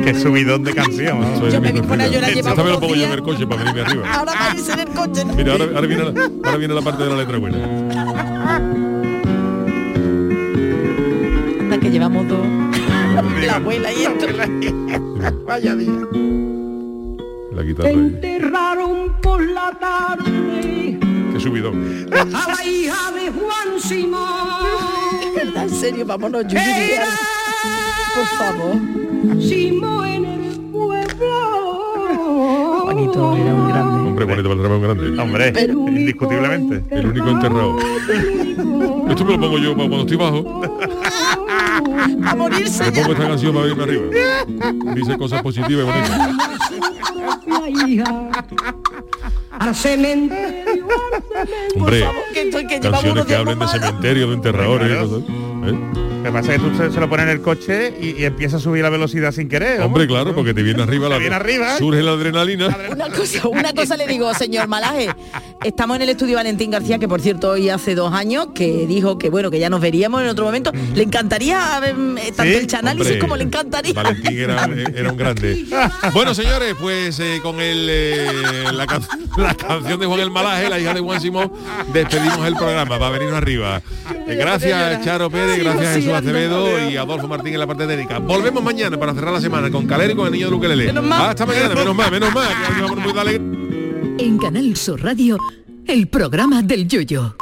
[SPEAKER 6] Qué subidón de canción. ¿no?
[SPEAKER 1] Soy
[SPEAKER 5] Yo me
[SPEAKER 1] mi
[SPEAKER 5] vi poner a llorar,
[SPEAKER 1] Esta
[SPEAKER 5] llevaba
[SPEAKER 1] me lo
[SPEAKER 5] dos
[SPEAKER 1] pongo yo en
[SPEAKER 5] días.
[SPEAKER 1] el coche para venirme arriba.
[SPEAKER 5] Ahora va a irse en el coche, ¿no?
[SPEAKER 1] Mira, ahora, ahora viene la, ahora viene la parte de la letra buena.
[SPEAKER 5] Anda que llevamos dos. La abuela y esto.
[SPEAKER 6] Vaya día.
[SPEAKER 1] La
[SPEAKER 12] te
[SPEAKER 1] guitarra. ahí.
[SPEAKER 12] enterraron por la tarde
[SPEAKER 1] Qué subidón.
[SPEAKER 12] a la hija de Juan Simón.
[SPEAKER 5] ¿Verdad? En serio, vámonos, Yuyu. Díaz. Por favor.
[SPEAKER 12] Simón en el pueblo.
[SPEAKER 5] Juanito era un grande.
[SPEAKER 1] Hombre, Juanito Valderrama es un grande.
[SPEAKER 6] Hombre, indiscutiblemente.
[SPEAKER 1] El único enterrado. Esto me lo pongo yo para cuando estoy bajo.
[SPEAKER 5] A morirse
[SPEAKER 1] Me pongo esta canción para venirme arriba. Dice cosas positivas y bonitas.
[SPEAKER 12] propia hija. al cementerio, al cementerio.
[SPEAKER 1] Hombre, canciones que hablen de cementerio, de enterradores. ¿eh?
[SPEAKER 6] Lo que pasa es que tú se, se lo pones en el coche y, y empieza a subir la velocidad sin querer.
[SPEAKER 1] Hombre, claro, porque te viene arriba
[SPEAKER 6] Te
[SPEAKER 1] la
[SPEAKER 6] viene arriba.
[SPEAKER 1] surge la adrenalina.
[SPEAKER 5] Una cosa, una cosa le digo, señor Malaje. Estamos en el estudio Valentín García, que por cierto hoy hace dos años, que dijo que bueno, que ya nos veríamos en otro momento. Le encantaría eh, tanto
[SPEAKER 1] Sí,
[SPEAKER 5] el chanálisis
[SPEAKER 1] hombre.
[SPEAKER 5] como le encantaría.
[SPEAKER 1] Valentín era, era un grande. Bueno, señores, pues eh, con el, eh, la, can- la canción de Juan el Malaje, la hija de Juan Simón, despedimos el programa. Va a venirnos arriba. Eh, gracias, Charo Pérez, gracias a Jesús Acevedo y Adolfo Martín en la parte técnica. Volvemos mañana para cerrar la semana con Calero y con el niño de Luquelele. Hasta mañana, menos mal, menos mal.
[SPEAKER 3] En Canal Sur Radio, el programa del Yoyo.